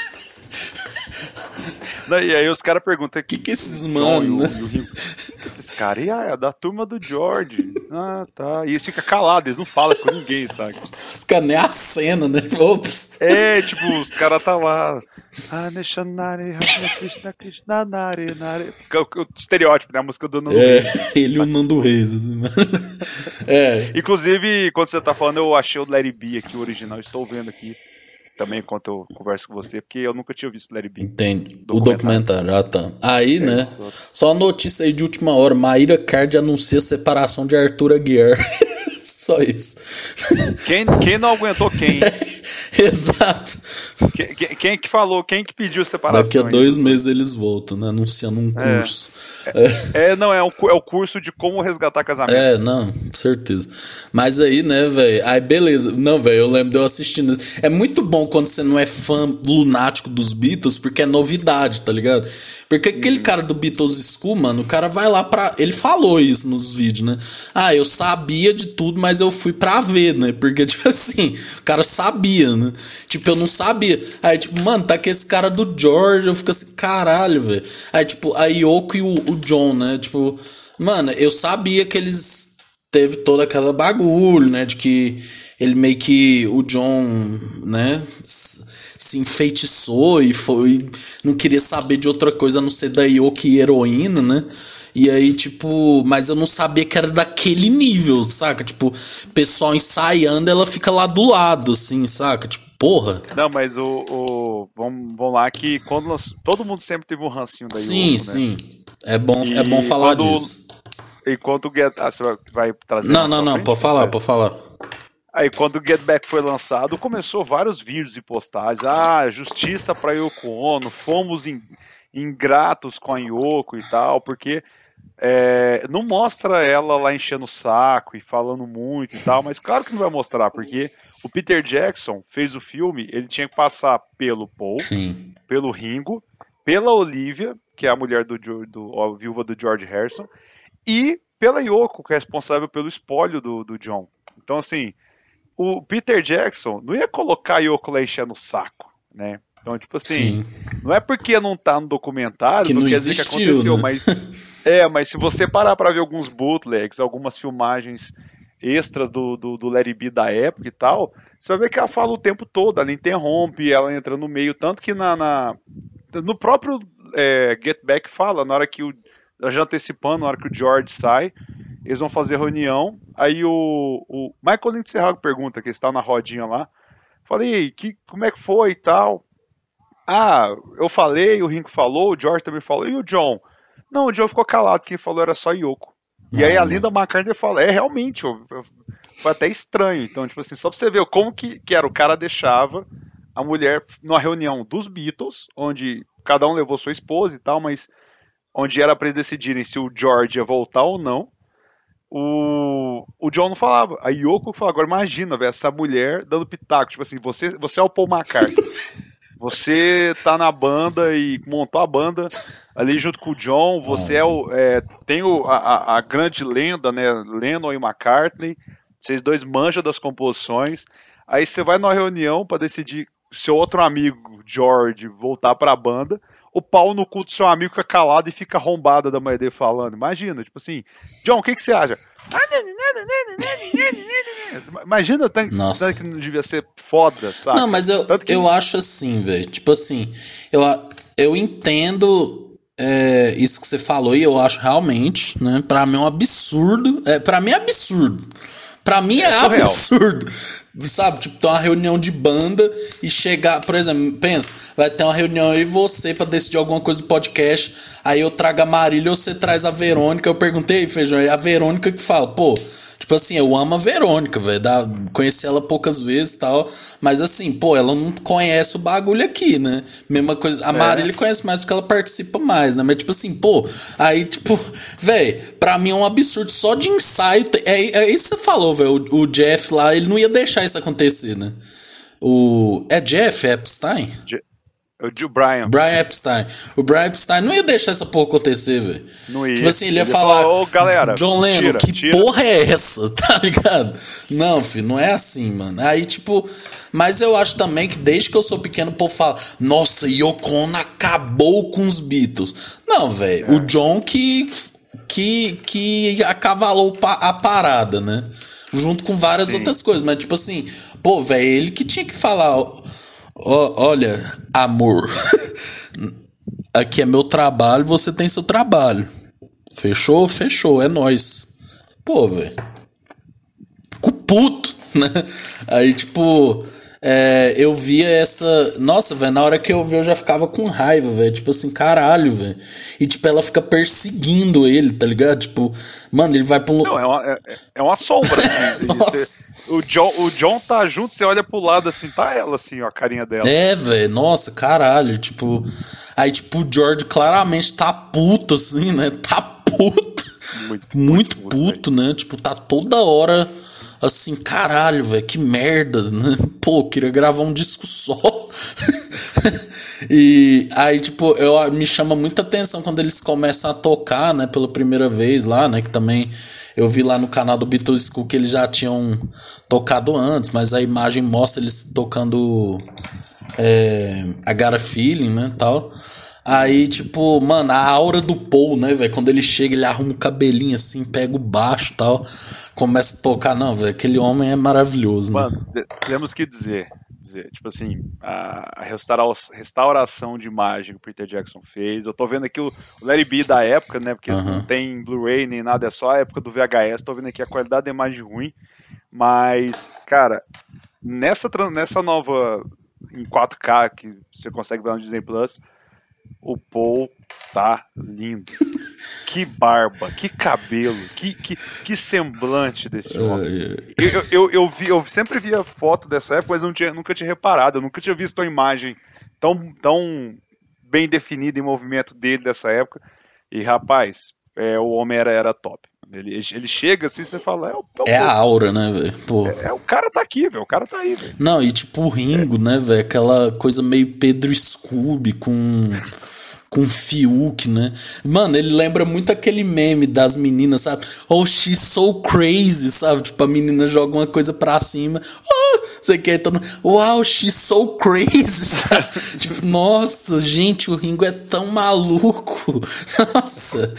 e aí os caras perguntam:
O que, que esses mano? Né?
esses caras, e ah, é da turma do George. Ah, tá. E eles ficam calados, eles não falam com ninguém, sabe?
Os caras nem a cena, né? Ops.
É, tipo, os caras tá lá. Ah, Neshanare, Krishna, Krishna, Nare, Nare. O estereótipo, né? A música do Nando
É, ele e o Nando Reis. Assim,
é. Inclusive, quando você tá falando, eu achei o Larry B aqui, o original, estou vendo aqui também enquanto eu converso com você, porque eu nunca tinha visto Larry B.
Entendi. Documentário. O documentário, ah tá. Aí, é, né? Só a notícia aí de última hora: Maíra Card anuncia a separação de Arthur Aguiar. Só isso.
Quem, quem não aguentou quem?
Exato.
Quem, quem, que falou, quem que pediu separação?
Daqui a dois meses eles voltam, né? Anunciando um é. curso.
É, é. não, é o, é o curso de como resgatar casamento.
É, não, certeza. Mas aí, né, velho? Aí, beleza. Não, velho, eu lembro de eu assistindo. É muito bom quando você não é fã lunático dos Beatles, porque é novidade, tá ligado? Porque aquele uhum. cara do Beatles School, mano, o cara vai lá pra. Ele falou isso nos vídeos, né? Ah, eu sabia de tudo, mas eu fui pra ver, né? Porque, tipo assim, o cara sabia, né? Tipo, eu não sabia. Aí, tipo, mano, tá aqui esse cara do George, eu fico assim, caralho, velho. Aí, tipo, a Yoko e o, o John, né? Tipo, mano, eu sabia que eles teve toda aquela bagulho, né? De que ele meio que o John, né, se enfeitiçou e foi não queria saber de outra coisa a não ser da Yoko e heroína, né? E aí tipo, mas eu não sabia que era daquele nível, saca? Tipo, pessoal ensaiando, ela fica lá do lado assim, saca? Tipo, porra.
Não, mas o, o vamos, vamos lá que quando nós, todo mundo sempre teve um rancinho da
Sim,
Yoko,
sim. Né? É bom, e é bom falar quando, disso.
Enquanto o Get, ah, você vai trazer
Não, não, não, pode falar, pode falar.
Aí quando o Get Back foi lançado, começou vários vídeos e postagens. Ah, justiça para Yoko Ono, fomos in, ingratos com a Yoko e tal, porque é, não mostra ela lá enchendo o saco e falando muito e tal, mas claro que não vai mostrar, porque o Peter Jackson fez o filme, ele tinha que passar pelo Paul,
Sim.
pelo Ringo, pela Olivia, que é a mulher do, do a viúva do George Harrison, e pela Yoko, que é responsável pelo espólio do, do John. Então, assim, o Peter Jackson não ia colocar a Yoko lá enchendo o saco, né? Então, tipo assim, Sim. não é porque não tá no documentário,
que não, não quer dizer que aconteceu,
né? mas. É, mas se você parar pra ver alguns bootlegs, algumas filmagens extras do, do, do Larry B da época e tal, você vai ver que ela fala o tempo todo, ela interrompe, ela entra no meio, tanto que na. na no próprio é, Get Back fala, na hora que o. Já antecipando, na hora que o George sai, eles vão fazer reunião. Aí o, o Michael Lindsay pergunta, que está na rodinha lá, Falei, que, como é que foi e tal? Ah, eu falei, o Ringo falou, o George também falou, e o John? Não, o John ficou calado, quem falou era só Yoko. E aí a Linda McCartney fala, é realmente, eu, eu, foi até estranho. Então, tipo assim, só pra você ver como que, que era, o cara deixava a mulher numa reunião dos Beatles, onde cada um levou sua esposa e tal, mas onde era para eles decidirem se o George ia voltar ou não. O, o John não falava. A Yoko falava, agora imagina, véio, essa mulher dando pitaco, tipo assim, você, você é o Paul McCartney. Você tá na banda e montou a banda ali junto com o John. Você é o, é, tem o, a, a, grande lenda, né? Lennon e McCartney. Vocês dois manjam das composições. Aí você vai numa reunião para decidir seu outro amigo, George, voltar pra banda o pau no cu do seu amigo fica calado e fica arrombada da mãe dele falando. Imagina, tipo assim, John, o que, que você acha? Imagina tanto, tanto que não devia ser foda, sabe?
Não, mas eu, que... eu acho assim, velho. Tipo assim, eu, eu entendo é, isso que você falou e eu acho realmente, né? Pra mim é um absurdo. É, pra mim é absurdo. Pra mim é, é absurdo. Sabe? Tipo, ter uma reunião de banda e chegar. Por exemplo, pensa, vai ter uma reunião aí você pra decidir alguma coisa do podcast. Aí eu trago a Marília, você traz a Verônica. Eu perguntei, feijão, é a Verônica que fala, pô, tipo assim, eu amo a Verônica, velho. Conheci ela poucas vezes e tal. Mas assim, pô, ela não conhece o bagulho aqui, né? Mesma coisa. A é. Marília conhece mais porque ela participa mais, né? Mas tipo assim, pô, aí, tipo, velho, pra mim é um absurdo. Só de ensaio. É, é isso que você falou, velho. O, o Jeff lá, ele não ia deixar isso acontecer, né? O. É Jeff Epstein?
Je o Brian.
Brian Epstein. O Brian Epstein não ia deixar essa porra acontecer, velho. Não ia. Tipo assim, ele ia ele falar. Ô,
galera.
John Lennon, tira, que tira. porra é essa? Tá ligado? Não, filho, não é assim, mano. Aí, tipo. Mas eu acho também que desde que eu sou pequeno, o povo fala: Nossa, Yoko Ono acabou com os Beatles. Não, velho. É. O John que que, que acavalou a parada, né? Junto com várias Sim. outras coisas. Mas, tipo assim, pô, velho, ele que tinha que falar: olha, amor, aqui é meu trabalho, você tem seu trabalho. Fechou? Fechou, é nós. Pô, velho. Puto, né? Aí, tipo é, eu via essa. Nossa, velho, na hora que eu vi eu já ficava com raiva, velho. Tipo assim, caralho, velho. E tipo, ela fica perseguindo ele, tá ligado? Tipo, mano, ele vai pra um.
Não, é uma, é, é uma sombra. Assim, você, o, John, o John tá junto, você olha pro lado assim, tá ela assim, ó, a carinha dela.
É, velho, nossa, caralho. Tipo. Aí, tipo, o George claramente tá puto, assim, né? Tá puto. Muito, muito, muito puto, muito, né? Tipo, tá toda hora assim, caralho, velho, que merda, né? Pô, queria gravar um disco só. e aí, tipo, eu, me chama muita atenção quando eles começam a tocar, né, pela primeira vez lá, né, que também eu vi lá no canal do Beatles School que eles já tinham tocado antes, mas a imagem mostra eles tocando é, a Gara Feeling, né, tal. Aí, tipo, mano, a aura do Paul, né, velho? Quando ele chega, ele arruma o cabelinho assim, pega o baixo e tal, começa a tocar. Não, velho, aquele homem é maravilhoso,
né? Mano, temos que dizer, dizer, tipo assim, a restauração de imagem que o Peter Jackson fez. Eu tô vendo aqui o, o Larry B da época, né? Porque não tem Blu-ray nem nada, é só a época do VHS. Tô vendo aqui a qualidade da imagem ruim. Mas, cara, nessa, nessa nova em 4K que você consegue ver no Disney Plus o Paul tá lindo. Que barba, que cabelo, que, que, que semblante desse homem. Eu, eu, eu, vi, eu sempre via foto dessa época, mas não tinha, nunca tinha reparado. Eu nunca tinha visto uma imagem tão, tão bem definida em movimento dele dessa época. E rapaz, é, o homem era, era top. Ele, ele chega assim, você fala, é, o,
é, o é a aura, né, velho?
É, é, o cara tá aqui, velho. O cara tá aí, velho.
Não, e tipo o Ringo, né, velho? Aquela coisa meio Pedro Scooby com com Fiuk, né? Mano, ele lembra muito aquele meme das meninas, sabe? Oh, she's so crazy, sabe? Tipo, a menina joga uma coisa pra cima. Oh, você quer então, wow, she's so crazy, sabe? tipo, nossa, gente, o Ringo é tão maluco. Nossa.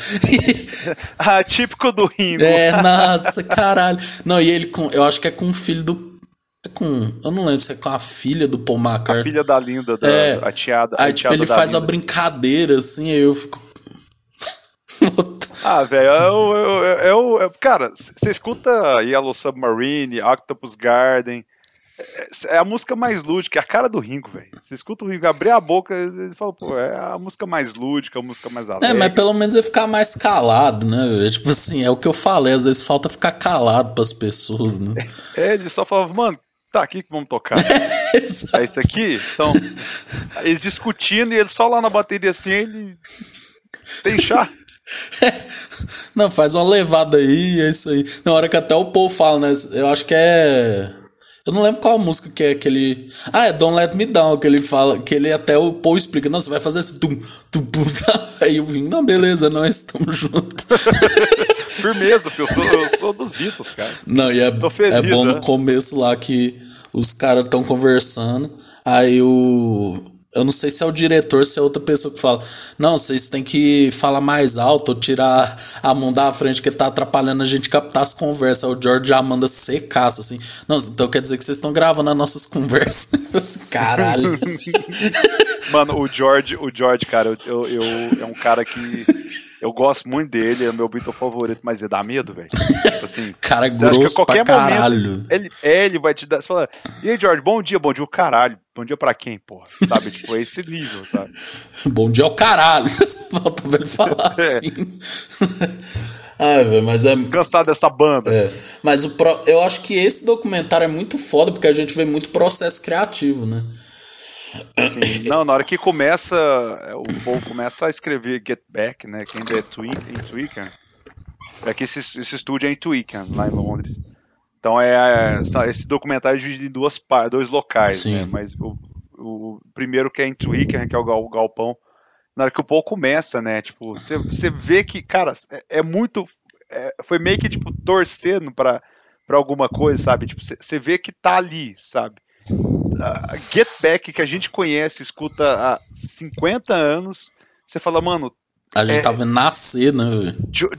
ah, típico do Ringo.
É, nossa, caralho. Não, e ele com, eu acho que é com o filho do é com. Eu não lembro se é com a filha do Paul McCartney.
A filha da Linda, da, é, a tiada.
Aí, tipo, ele faz uma brincadeira assim, aí eu fico.
ah, velho, eu, eu, eu, eu, cara, você escuta Yellow Submarine, Octopus Garden, é a música mais lúdica, é a cara do Ringo, velho. Você escuta o Ringo abrir a boca, ele fala, pô, é a música mais lúdica, a música mais alegre.
É, mas pelo menos ele ficar mais calado, né? É, tipo assim, é o que eu falei, às vezes falta ficar calado pras pessoas, né?
É, ele só falava, mano, tá aqui que vamos tocar. É, isso aqui, então, eles discutindo e ele só lá na bateria assim, ele tem chá.
Não, faz uma levada aí, é isso aí. Na hora que até o Paul fala, né? Eu acho que é. Eu não lembro qual música que é aquele. Ah, é Don't Let Me Down, que ele fala, que ele até o Paul explica, não, você vai fazer esse tum, tum, tum, Aí eu vim, não, beleza, nós estamos juntos.
Firmeza, eu sou, eu sou dos Beatles, cara.
Não, e é, feliz, é bom né? no começo lá que os caras estão conversando, aí o eu não sei se é o diretor, se é outra pessoa que fala. Não, vocês têm que falar mais alto tirar a mão da frente que tá atrapalhando a gente captar as conversas. O George já manda secaço, assim. Não, então quer dizer que vocês estão gravando as nossas conversas. Caralho.
Mano, o George, o George, cara, eu, eu, é um cara que eu gosto muito dele, é o meu Beatle favorito, mas ele dá medo, velho. Tipo
assim, cara grosso pra caralho.
Momento, ele, é, ele vai te dar. Você fala, e aí, George, bom dia, bom dia, o caralho. Bom dia pra quem, porra? Sabe? tipo, é esse nível, sabe?
bom dia ao caralho. Falta pra ele falar é. assim. Ai, velho, mas é.
Cansado dessa banda.
É. Mas o pro... eu acho que esse documentário é muito foda porque a gente vê muito processo criativo, né?
Assim, não, na hora que começa, é, o povo começa a escrever Get Back, né? Que ainda é Twickenham. É que esse, esse estúdio é em Twickenham, lá em Londres. Então é, é esse documentário é dividido em duas dois locais, Sim. né? Mas o, o primeiro que é em Twickenham, que é o galpão, na hora que o povo começa, né? Tipo, você vê que, cara, é, é muito. É, foi meio que, tipo, torcendo pra, pra alguma coisa, sabe? Tipo, você vê que tá ali, sabe? Get Back, que a gente conhece, escuta há 50 anos, você fala, mano.
A gente é, vendo nascer, né,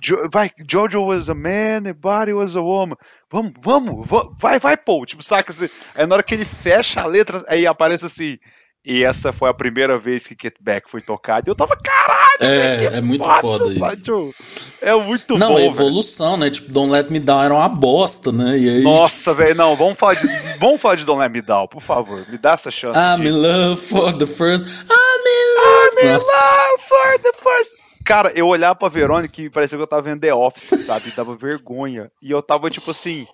jo, vai, Jojo was a man, and Body was a woman. Vamos, vamos, vai, vai, Paul. Tipo, saca? Aí na hora que ele fecha a letra, aí aparece assim. E essa foi a primeira vez que Get Back foi tocado. E eu tava, caralho!
É, é muito foda, foda isso.
É muito
não,
bom. Não,
é evolução, né? Tipo, Don't Let Me Down era uma bosta, né? E aí,
Nossa, velho, não, vamos falar, de, vamos falar de Don't Let Me Down, por favor. Me dá essa chance.
I'm
de...
in love for the first. I'm in love, I'm in love
for the first. Cara, eu olhava pra Verônica e parecia que eu tava vendo The Office, sabe? E dava vergonha. E eu tava tipo assim.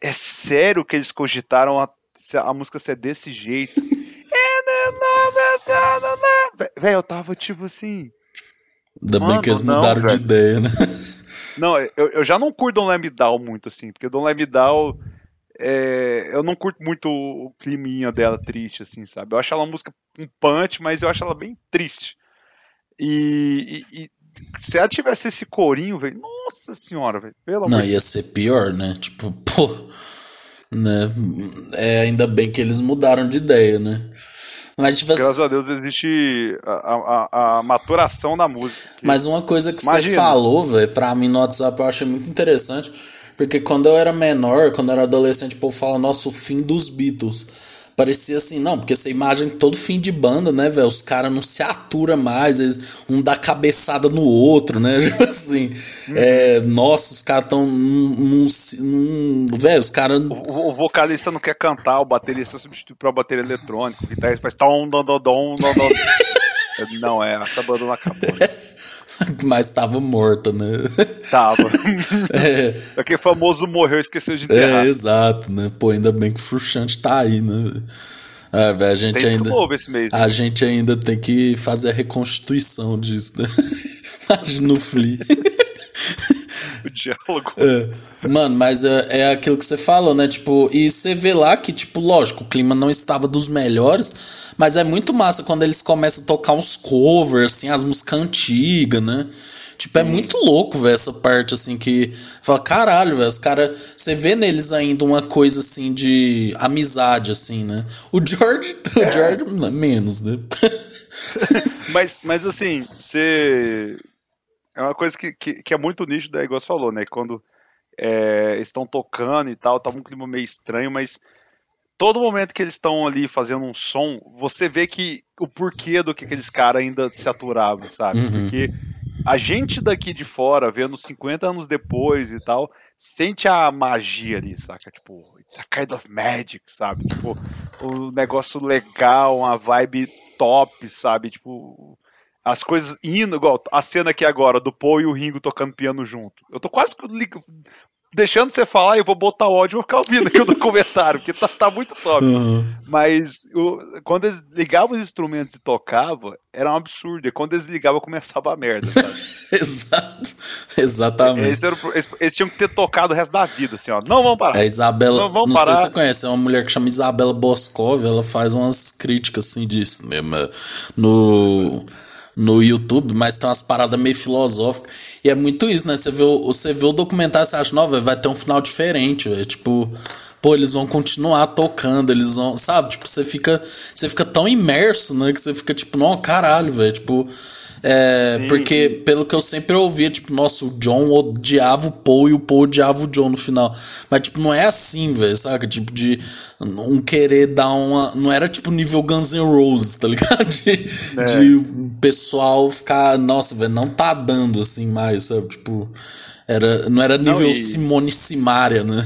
É sério que eles cogitaram a, a música ser desse jeito? Velho, eu tava tipo assim.
Ainda bem que eles mudaram não, de ideia, né?
Não, eu, eu já não curto Don't Let Me Down muito, assim, porque Don't Let Me Down. É, eu não curto muito o climinha dela triste, assim, sabe? Eu acho ela uma música um punch, mas eu acho ela bem triste. E, e, e se ela tivesse esse corinho, velho, nossa senhora, velho, pelo
Não, ia ser pior, né? Tipo, pô, né? É, ainda bem que eles mudaram de ideia, né?
Mas, tipo, Graças a Deus existe a, a, a maturação da música.
Mas uma coisa que Imagina. você falou, velho, pra mim no WhatsApp eu achei muito interessante. Porque quando eu era menor, quando eu era adolescente, o povo fala, nossa, o fim dos Beatles. Parecia assim, não, porque essa imagem todo fim de banda, né, velho? Os caras não se aturam mais, eles, um dá cabeçada no outro, né? Tipo assim, hum. é, nossa, os caras tão num. num velho, os caras.
O, o, vocalista não quer cantar, o baterista substitui pra bateria eletrônica, o guitarrista faz tom, dom, dom, dom, dom, dom. Não, é, essa banda não acabou. Né?
Mas tava morta, né?
Tava. É. Aquele famoso morreu e esqueceu de enterrar.
É, exato, né? Pô, ainda bem que o Fruxante tá aí, né? É, a gente tem ainda.
Mês,
a gente ainda tem que fazer a reconstituição disso, né? Imagina o Flea.
O diálogo.
É. Mano, mas é, é aquilo que você falou, né? Tipo, e você vê lá que, tipo, lógico, o clima não estava dos melhores, mas é muito massa quando eles começam a tocar uns covers, assim, as músicas antigas, né? Tipo, é Sim. é muito louco, velho, essa parte, assim, que fala, caralho, velho, os caras, você vê neles ainda uma coisa, assim, de amizade, assim, né? O George, é. o George, menos, né?
mas, mas, assim, você é uma coisa que, que, que é muito nítida, igual você falou, né? Quando é, estão tocando e tal, tava um clima meio estranho, mas todo momento que eles estão ali fazendo um som, você vê que o porquê do que aqueles caras ainda se aturavam, sabe? Uhum. Porque a gente daqui de fora, vendo 50 anos depois e tal, sente a magia ali, saca? Tipo, it's a kind of magic, sabe? Tipo, um negócio legal, uma vibe top, sabe? Tipo, as coisas indo, igual a cena aqui agora do Paul e o Ringo tocando piano junto. Eu tô quase deixando você falar e eu vou botar ódio e vou ficar ouvindo aqui o documentário, porque tá, tá muito top. Uhum. Mas o, quando eles ligavam os instrumentos e tocavam, era um absurdo. E quando eles ligavam, começava a merda, sabe?
Exato. Exatamente.
Eles, eram, eles, eles, tinham que ter tocado o resto da vida, assim, ó. Não vamos parar.
A Isabela, não, vamos não parar. sei se você conhece, é uma mulher que chama Isabela Boscov, ela faz umas críticas, assim, disso, né? No no YouTube, mas tem umas paradas meio filosóficas. E é muito isso, né? Você vê, o, você vê o documentário e você acha, não, vai ter um final diferente, véio. Tipo, pô, eles vão continuar tocando, eles vão, sabe? Tipo, você fica, você fica tão imerso, né? Que você fica tipo, não, caralho, velho. Tipo, é, porque pelo que eu sempre ouvia, tipo, nossa, o John odiava o Paul e o Paul odiava o John no final. Mas, tipo, não é assim, velho, saca? Tipo, de um querer dar uma. Não era tipo nível Guns N' Roses, tá ligado? De, é. de pessoal ficar, nossa, velho, não tá dando assim mais, sabe? Tipo, era, não era nível não, e... Simone Simaria, né?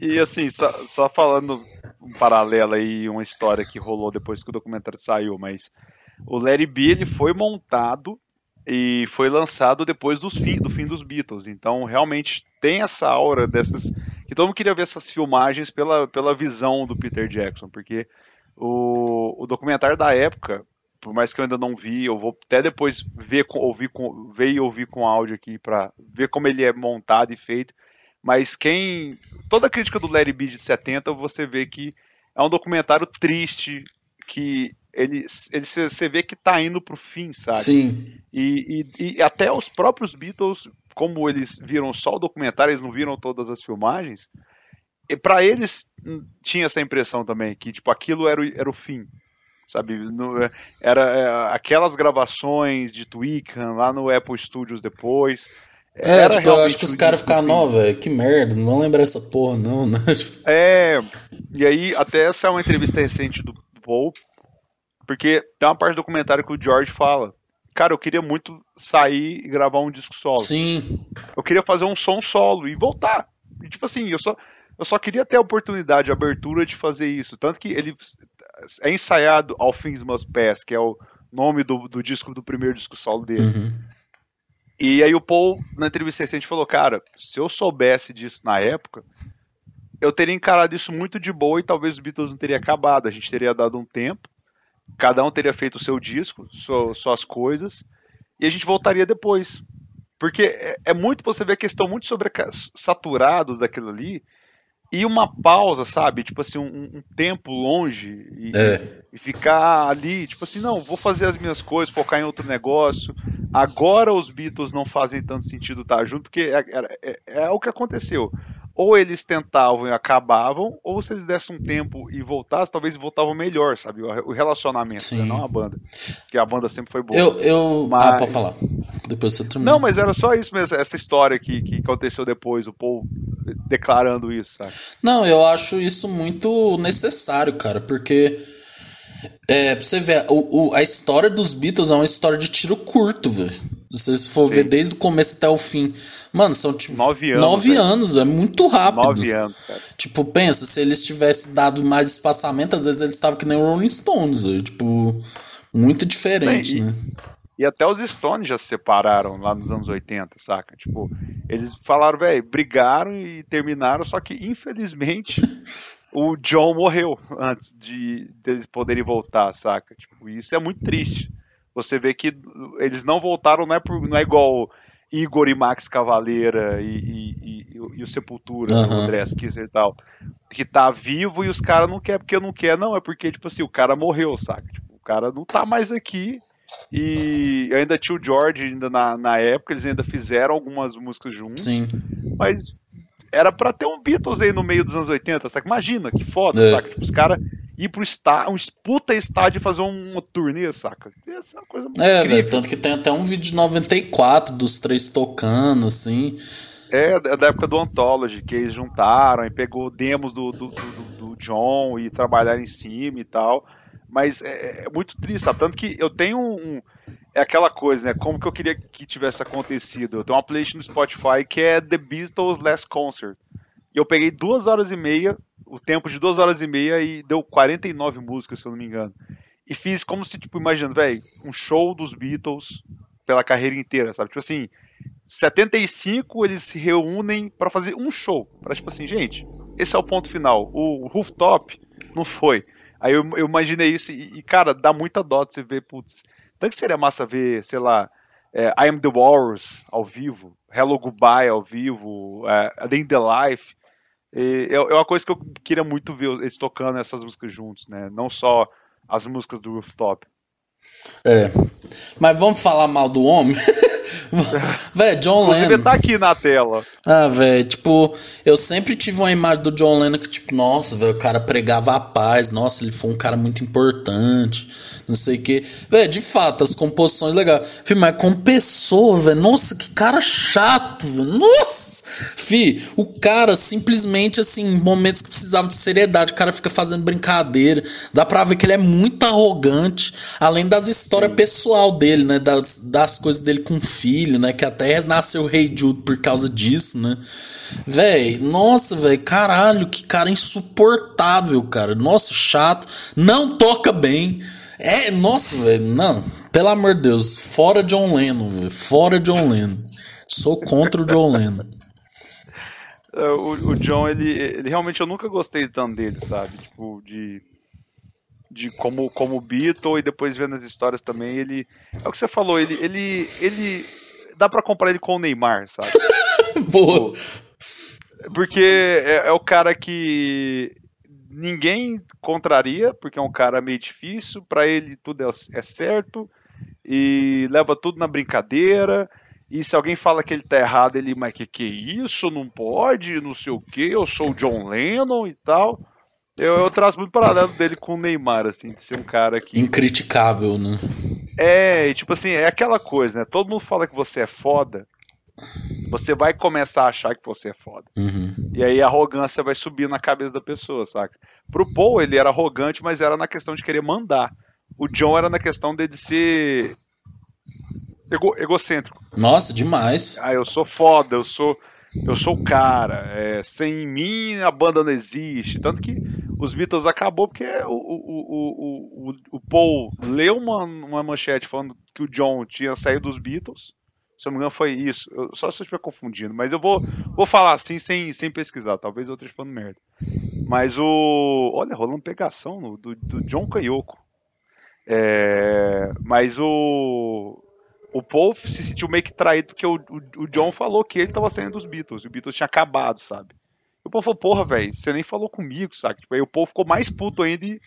e assim, só, só falando um paralelo aí, uma história que rolou depois que o documentário saiu, mas o Larry B ele foi montado e foi lançado depois dos fim, do fim dos Beatles. Então, realmente tem essa aura dessas. Que todo mundo queria ver essas filmagens pela, pela visão do Peter Jackson, porque o, o documentário da época por mais que eu ainda não vi, eu vou até depois ver, ouvir com, ver e ouvir com áudio aqui para ver como ele é montado e feito. Mas quem. Toda a crítica do Larry B de 70, você vê que é um documentário triste, que ele, você vê que tá indo pro fim, sabe?
Sim.
E, e, e até os próprios Beatles, como eles viram só o documentário, eles não viram todas as filmagens. E para eles hum, tinha essa impressão também que tipo aquilo era o, era o fim sabe? No, é, era é, aquelas gravações de Twickham lá no Apple Studios depois.
É, tipo, eu acho que os caras ficaram, não, velho, que merda, não lembra essa porra, não, né?
É, e aí, até essa é uma entrevista recente do Paul, porque tem uma parte do documentário que o George fala. Cara, eu queria muito sair e gravar um disco solo.
Sim.
Eu queria fazer um som solo e voltar. E, tipo assim, eu só, eu só queria ter a oportunidade, a abertura de fazer isso. Tanto que ele é ensaiado All Things Must Pass, que é o nome do, do disco, do primeiro disco solo dele. Uhum. E aí o Paul, na entrevista recente, falou, cara, se eu soubesse disso na época, eu teria encarado isso muito de boa e talvez os Beatles não teria acabado. A gente teria dado um tempo, cada um teria feito o seu disco, suas coisas, e a gente voltaria depois. Porque é, é muito, você vê que eles estão muito sobre saturados daquilo ali, e uma pausa, sabe? Tipo assim, um, um tempo longe e, é. e, ficar ali, tipo assim, não, vou fazer as minhas coisas, focar em outro negócio. Agora os Beatles não fazem tanto sentido estar junto, porque é, é, é, é o que aconteceu. Ou eles tentavam e acabavam, ou se eles dessem um tempo e voltassem, talvez voltavam melhor, sabe? O relacionamento, né? não a banda. Porque a banda sempre foi boa.
Eu. eu... Mas... Ah, pode falar. Depois você termina.
Não, mas era só isso mesmo, essa história que, que aconteceu depois, o Paul declarando isso, sabe?
Não, eu acho isso muito necessário, cara, porque. É, pra você ver, o, o, a história dos Beatles é uma história de tiro curto, velho. Se você for Sim. ver desde o começo até o fim. Mano, são tipo.
Nove anos.
Nove velho. anos, é muito rápido.
Nove anos, cara.
Tipo, pensa, se eles tivessem dado mais espaçamento, às vezes eles estavam que nem o Rolling Stones, velho. Tipo, muito diferente, Bem, né?
E, e até os Stones já se separaram lá nos anos 80, saca? Tipo, eles falaram, velho, brigaram e terminaram, só que infelizmente o John morreu antes de eles poderem voltar, saca? Tipo, isso é muito triste você vê que eles não voltaram, não é, por, não é igual Igor e Max Cavaleira e, e, e, e o Sepultura, uhum. o André Kisser e tal, que tá vivo e os caras não quer porque não quer, não, é porque, tipo assim, o cara morreu, saca? Tipo, o cara não tá mais aqui e ainda tinha o George ainda na, na época, eles ainda fizeram algumas músicas juntos,
Sim.
mas era para ter um Beatles aí no meio dos anos 80, saca? Imagina, que foda, é. saca? Tipo, os caras ir pro estádio, um puta estádio e fazer uma turnê, saca? Essa é uma coisa muito
É, velho, tanto que tem até um vídeo de 94 dos três tocando, assim.
É, é, da época do Anthology, que eles juntaram e pegou demos do, do, do, do John e trabalharam em cima e tal. Mas é, é, muito triste, sabe? Tanto que eu tenho um. É aquela coisa, né? Como que eu queria que tivesse acontecido? Eu tenho uma playlist no Spotify que é The Beatles Last Concert. E eu peguei duas horas e meia, o tempo de duas horas e meia, e deu 49 músicas, se eu não me engano. E fiz como se, tipo, imaginando, velho, um show dos Beatles pela carreira inteira, sabe? Tipo assim, 75 eles se reúnem para fazer um show. Pra tipo assim, gente, esse é o ponto final. O rooftop não foi. Aí eu, eu imaginei isso e, e, cara, dá muita dó de você ver, putz. Tanto que seria massa ver, sei lá, é, I Am The Wars ao vivo, Hello Goodbye ao vivo, é, Day in the Life. E, é, é uma coisa que eu queria muito ver eles tocando essas músicas juntos, né? Não só as músicas do Rooftop.
É. Mas vamos falar mal do homem? velho, John Lennon.
Você tá aqui na tela.
Ah, velho, tipo, eu sempre tive uma imagem do John Lennon que, tipo, nossa, velho, o cara pregava a paz, nossa, ele foi um cara muito importante, não sei o que. Velho, de fato, as composições legais. Fih, mas como pessoa, velho, nossa, que cara chato, velho, nossa! Fih, o cara simplesmente, assim, em momentos que precisava de seriedade, o cara fica fazendo brincadeira, dá pra ver que ele é muito arrogante, além das histórias pessoal dele, né, das, das coisas dele com filho, né? Que até nasceu o Rei Jude por causa disso, né? Véi, nossa, velho, caralho, que cara insuportável, cara. Nossa, chato. Não toca bem. É, nossa, velho, não. Pelo amor de Deus, fora John Lennon, véio, fora John Lennon. Sou contra o John Lennon.
É, o, o John, ele, ele realmente eu nunca gostei tanto dele, sabe? Tipo, de de como como Beatle e depois vendo as histórias também, ele é o que você falou, ele ele ele dá para comparar ele com o Neymar, sabe?
Boa.
Porque é, é, o cara que ninguém contraria, porque é um cara meio difícil, para ele tudo é, é certo e leva tudo na brincadeira. E se alguém fala que ele tá errado, ele, mas que que é isso? Não pode, não sei o que, eu sou o John Lennon e tal. Eu, eu traço muito paralelo dele com o Neymar, assim, de ser um cara que.
Incriticável, né?
É, e tipo assim, é aquela coisa, né? Todo mundo fala que você é foda. Você vai começar a achar que você é foda.
Uhum.
E aí a arrogância vai subir na cabeça da pessoa, saca? Pro Paul, ele era arrogante, mas era na questão de querer mandar. O John era na questão dele ser ego egocêntrico.
Nossa, demais.
Ah, eu sou foda, eu sou eu sou o cara, é, sem mim a banda não existe. Tanto que os Beatles acabou porque o, o, o, o, Paul leu uma, uma manchete falando que o John tinha saído dos Beatles. Se eu não me engano, foi isso. Eu, só se eu estiver confundindo. Mas eu vou, vou falar assim sem, sem pesquisar. Talvez eu esteja falando merda. Mas o. Olha, rolando pegação no, do, do John Canhoco. É, mas o o Paul se sentiu meio que traído porque o, o, o John falou que ele tava saindo dos Beatles, e o Beatles tinha acabado, sabe? O Paul falou, porra, velho, você nem falou comigo, sabe? Tipo, aí o Paul ficou mais puto ainda e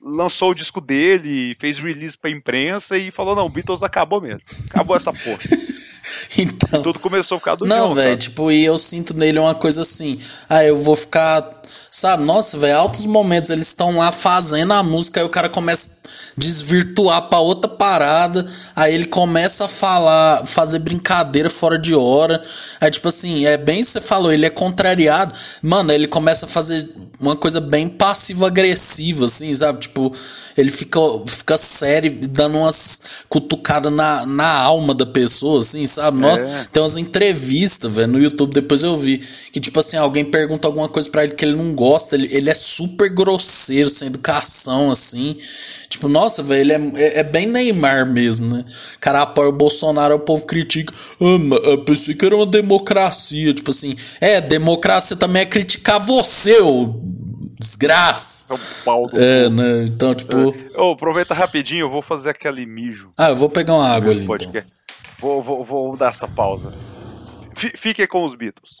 lançou o disco dele, fez release pra imprensa e falou, não, Beatles acabou mesmo. Acabou essa porra.
então.
Tudo começou por causa do
Não, velho, tipo, e eu sinto nele uma coisa assim. Ah, eu vou ficar. Sabe, nossa, velho, altos momentos eles estão lá fazendo a música, aí o cara começa a desvirtuar pra outra parada, aí ele começa a falar, fazer brincadeira fora de hora. Aí, tipo assim, é bem você falou, ele é contrariado. Mano, ele começa a fazer uma coisa bem passivo-agressiva, assim, sabe? Tipo, ele fica, fica sério, dando umas cutucadas na, na alma da pessoa, assim, sabe? Nossa, é. tem umas entrevistas, velho, no YouTube, depois eu vi, que tipo assim, alguém pergunta alguma coisa para ele que ele não gosta, ele, ele é super grosseiro, sem educação, assim. Tipo, nossa, velho, ele é, é, é, bem Neymar mesmo, né? cara apoia o Bolsonaro, o povo critica. Ah, eu pensei que era uma democracia. Tipo assim, é, democracia também é criticar você, ô desgraça.
São Paulo.
É, né? Então, tipo.
É. Oh, aproveita rapidinho, eu vou fazer aquele mijo.
Ah, eu vou pegar uma água ali. Então.
Vou, vou, vou dar essa pausa. Fique com os Beatles.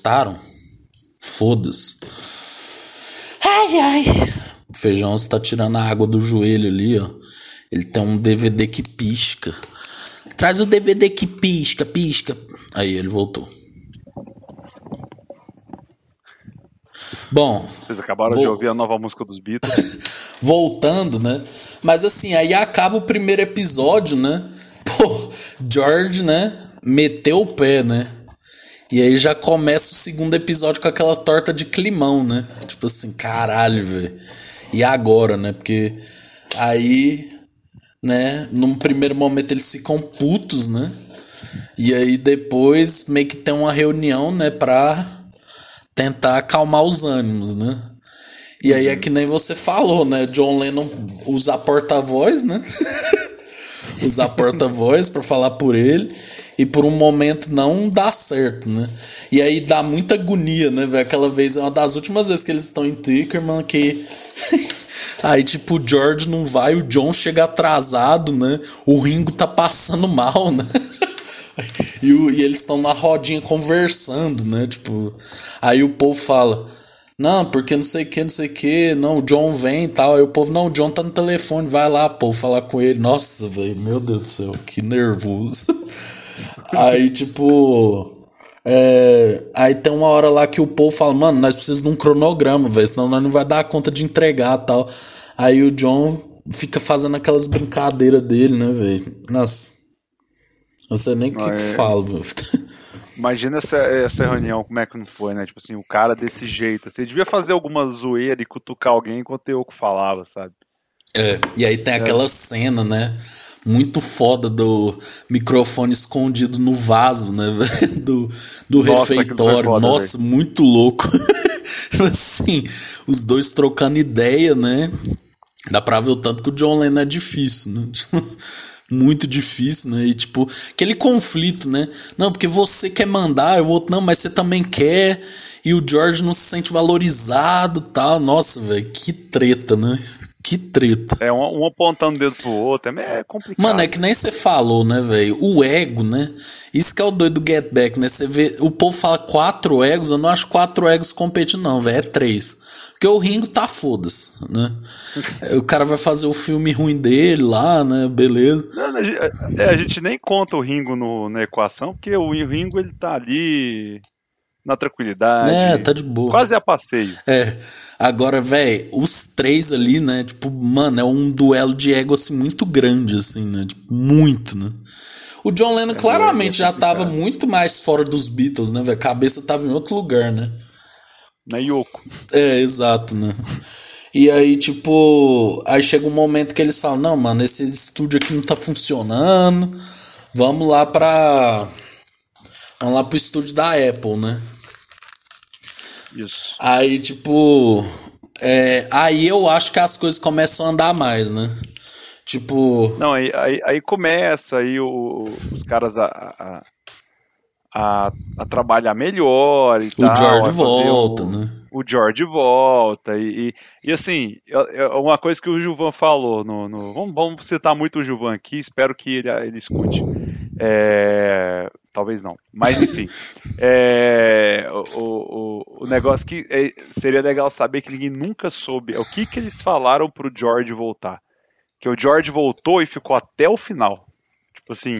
Gostaram? Foda-se. Ai, ai. O feijão está tirando a água do joelho ali, ó. Ele tem um DVD que pisca. Traz o DVD que pisca, pisca. Aí ele voltou. Bom.
Vocês acabaram vou... de ouvir a nova música dos Beatles.
Voltando, né? Mas assim, aí acaba o primeiro episódio, né? Pô, George, né? Meteu o pé, né? E aí já começa o segundo episódio com aquela torta de climão, né? Tipo assim, caralho, velho. E agora, né? Porque aí, né? Num primeiro momento eles ficam putos, né? E aí depois meio que tem uma reunião, né? Pra tentar acalmar os ânimos, né? E aí é que nem você falou, né? John Lennon usa porta-voz, né? usar porta-voz para falar por ele e por um momento não dá certo, né? E aí dá muita agonia, né, velho? Aquela vez, é uma das últimas vezes que eles estão em Tickerman que aí tipo o George não vai, o John chega atrasado, né? O Ringo tá passando mal, né? e, o, e eles estão na rodinha conversando, né? Tipo, aí o povo fala: não, porque não sei o que, não sei o que. Não, o John vem e tal. Aí o povo, não, o John tá no telefone, vai lá, pô, falar com ele. Nossa, velho, meu Deus do céu, que nervoso. aí, tipo. É, aí tem uma hora lá que o povo fala, mano, nós precisamos de um cronograma, velho, senão nós não vai dar conta de entregar tal. Aí o John fica fazendo aquelas brincadeiras dele, né, velho? Nossa. Não sei nem o que, é... que falo.
Imagina essa, essa reunião, como é que não foi, né? Tipo assim, o cara desse jeito. Você assim, devia fazer alguma zoeira e cutucar alguém enquanto eu falava, sabe?
É, e aí tem aquela é. cena, né? Muito foda do microfone escondido no vaso, né? Do, do Nossa, refeitório. Foda, Nossa, véio. muito louco. assim, os dois trocando ideia, né? Dá pra ver o tanto que o John Lennon é difícil, né? Muito difícil, né? E tipo, aquele conflito, né? Não, porque você quer mandar, o outro não, mas você também quer. E o George não se sente valorizado tal. Nossa, velho, que treta, né? Que treta.
É, um, um apontando o dedo pro outro, é, é complicado.
Mano, é que nem você falou, né, velho? O ego, né? Isso que é o doido do Get Back, né? Você vê, o povo fala quatro egos, eu não acho quatro egos competindo, não, velho. É três. Porque o Ringo tá foda-se, né? o cara vai fazer o filme ruim dele lá, né? Beleza.
Não, a, gente, é, a gente nem conta o Ringo no, na equação, porque o Ringo ele tá ali na tranquilidade.
É, tá de boa.
Quase a passeio.
É. Agora, velho, os três ali, né? Tipo, mano, é um duelo de ego assim muito grande, assim, né? Tipo, muito, né? O John Lennon é, claramente já tava muito mais fora dos Beatles, né, velho? A cabeça tava em outro lugar, né?
Na Yoko.
É, exato, né? E aí, tipo, aí chega um momento que eles falam: Não, mano, esse estúdio aqui não tá funcionando. Vamos lá pra lá pro estúdio da Apple, né?
Isso.
Aí, tipo. É, aí eu acho que as coisas começam a andar mais, né? Tipo.
Não, aí, aí, aí começa aí o, os caras a, a, a, a, trabalhar melhor e o tal.
George volta, o, né?
O George volta. E, e, e, assim, uma coisa que o Gilvan falou, no, no vamos, vamos citar muito o Gilvan aqui, espero que ele, ele escute. É, talvez não. Mas enfim. é, o, o, o negócio que é, seria legal saber que ninguém nunca soube o que, que eles falaram pro George voltar. Que o George voltou e ficou até o final. Tipo assim.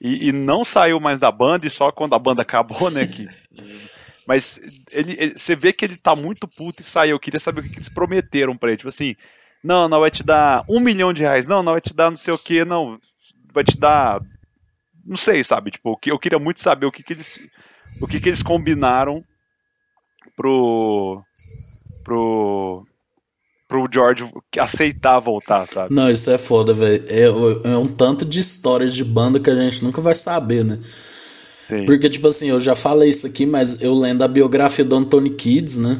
E, e não saiu mais da banda, e só quando a banda acabou, né? Que, mas ele, ele, você vê que ele tá muito puto e saiu. Eu queria saber o que, que eles prometeram pra ele. Tipo assim, não, não vai te dar um milhão de reais, não, não vai te dar não sei o que, não, vai te dar não sei, sabe? Tipo, eu queria muito saber o que, que eles. O que, que eles combinaram pro. pro. pro George aceitar voltar, sabe?
Não, isso é foda, velho. É, é, um tanto de histórias de banda que a gente nunca vai saber, né? Sim. Porque, tipo assim, eu já falei isso aqui, mas eu lendo a biografia do Anthony Kids, né?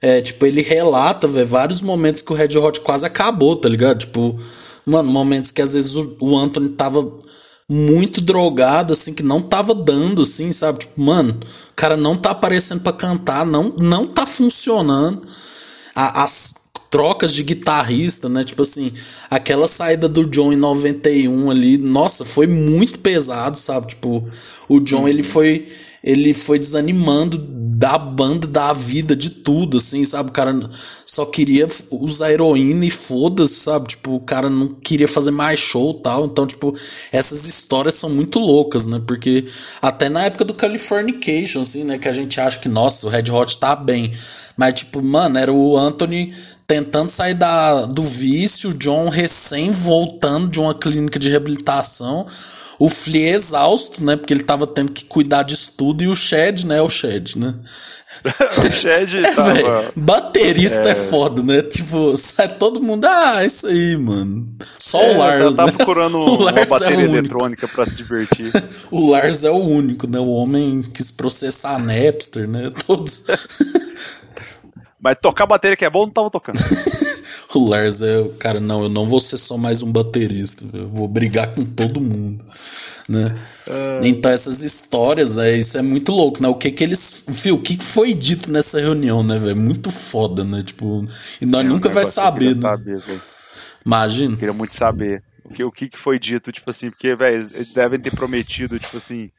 É, tipo, ele relata, velho, vários momentos que o Red Hot quase acabou, tá ligado? Tipo, mano, momentos que às vezes o, o Anthony tava muito drogado, assim, que não tava dando, assim, sabe? Tipo, mano, o cara não tá aparecendo para cantar, não, não tá funcionando. A, as trocas de guitarrista, né? Tipo assim, aquela saída do John em 91 ali, nossa, foi muito pesado, sabe? Tipo, o John, ele foi ele foi desanimando da banda, da vida, de tudo, assim, sabe? O cara só queria usar heroína e foda-se, sabe? Tipo, o cara não queria fazer mais show tal. Então, tipo, essas histórias são muito loucas, né? Porque até na época do Californication, assim, né? Que a gente acha que, nossa, o Red Hot tá bem. Mas, tipo, mano, era o Anthony tentando sair da, do vício, o John recém voltando de uma clínica de reabilitação, o Flea exausto, né? Porque ele tava tendo que cuidar disso tudo, e o Shed, né? O Shed, né?
o Shed é, tava...
Véio, baterista é... é... foda, né? Tipo, sai todo mundo, ah, isso aí, mano. Só é, o Lars,
tava
né?
procurando uma é bateria é eletrônica pra se divertir.
o Lars é o único, né? O homem quis processar a Napster, né? Todos...
Mas tocar bateria que é bom, não tava tocando.
o Lars é, cara, não, eu não vou ser só mais um baterista, eu vou brigar com todo mundo, né? Uh... Então essas histórias, né, isso é muito louco, né? O que que eles, viu, o que foi dito nessa reunião, né, velho? Muito foda, né? Tipo, e nós é, nunca vai saber, né? Saber, Imagina.
Eu queria muito saber o que, o que foi dito, tipo assim, porque, velho, eles devem ter prometido, tipo assim,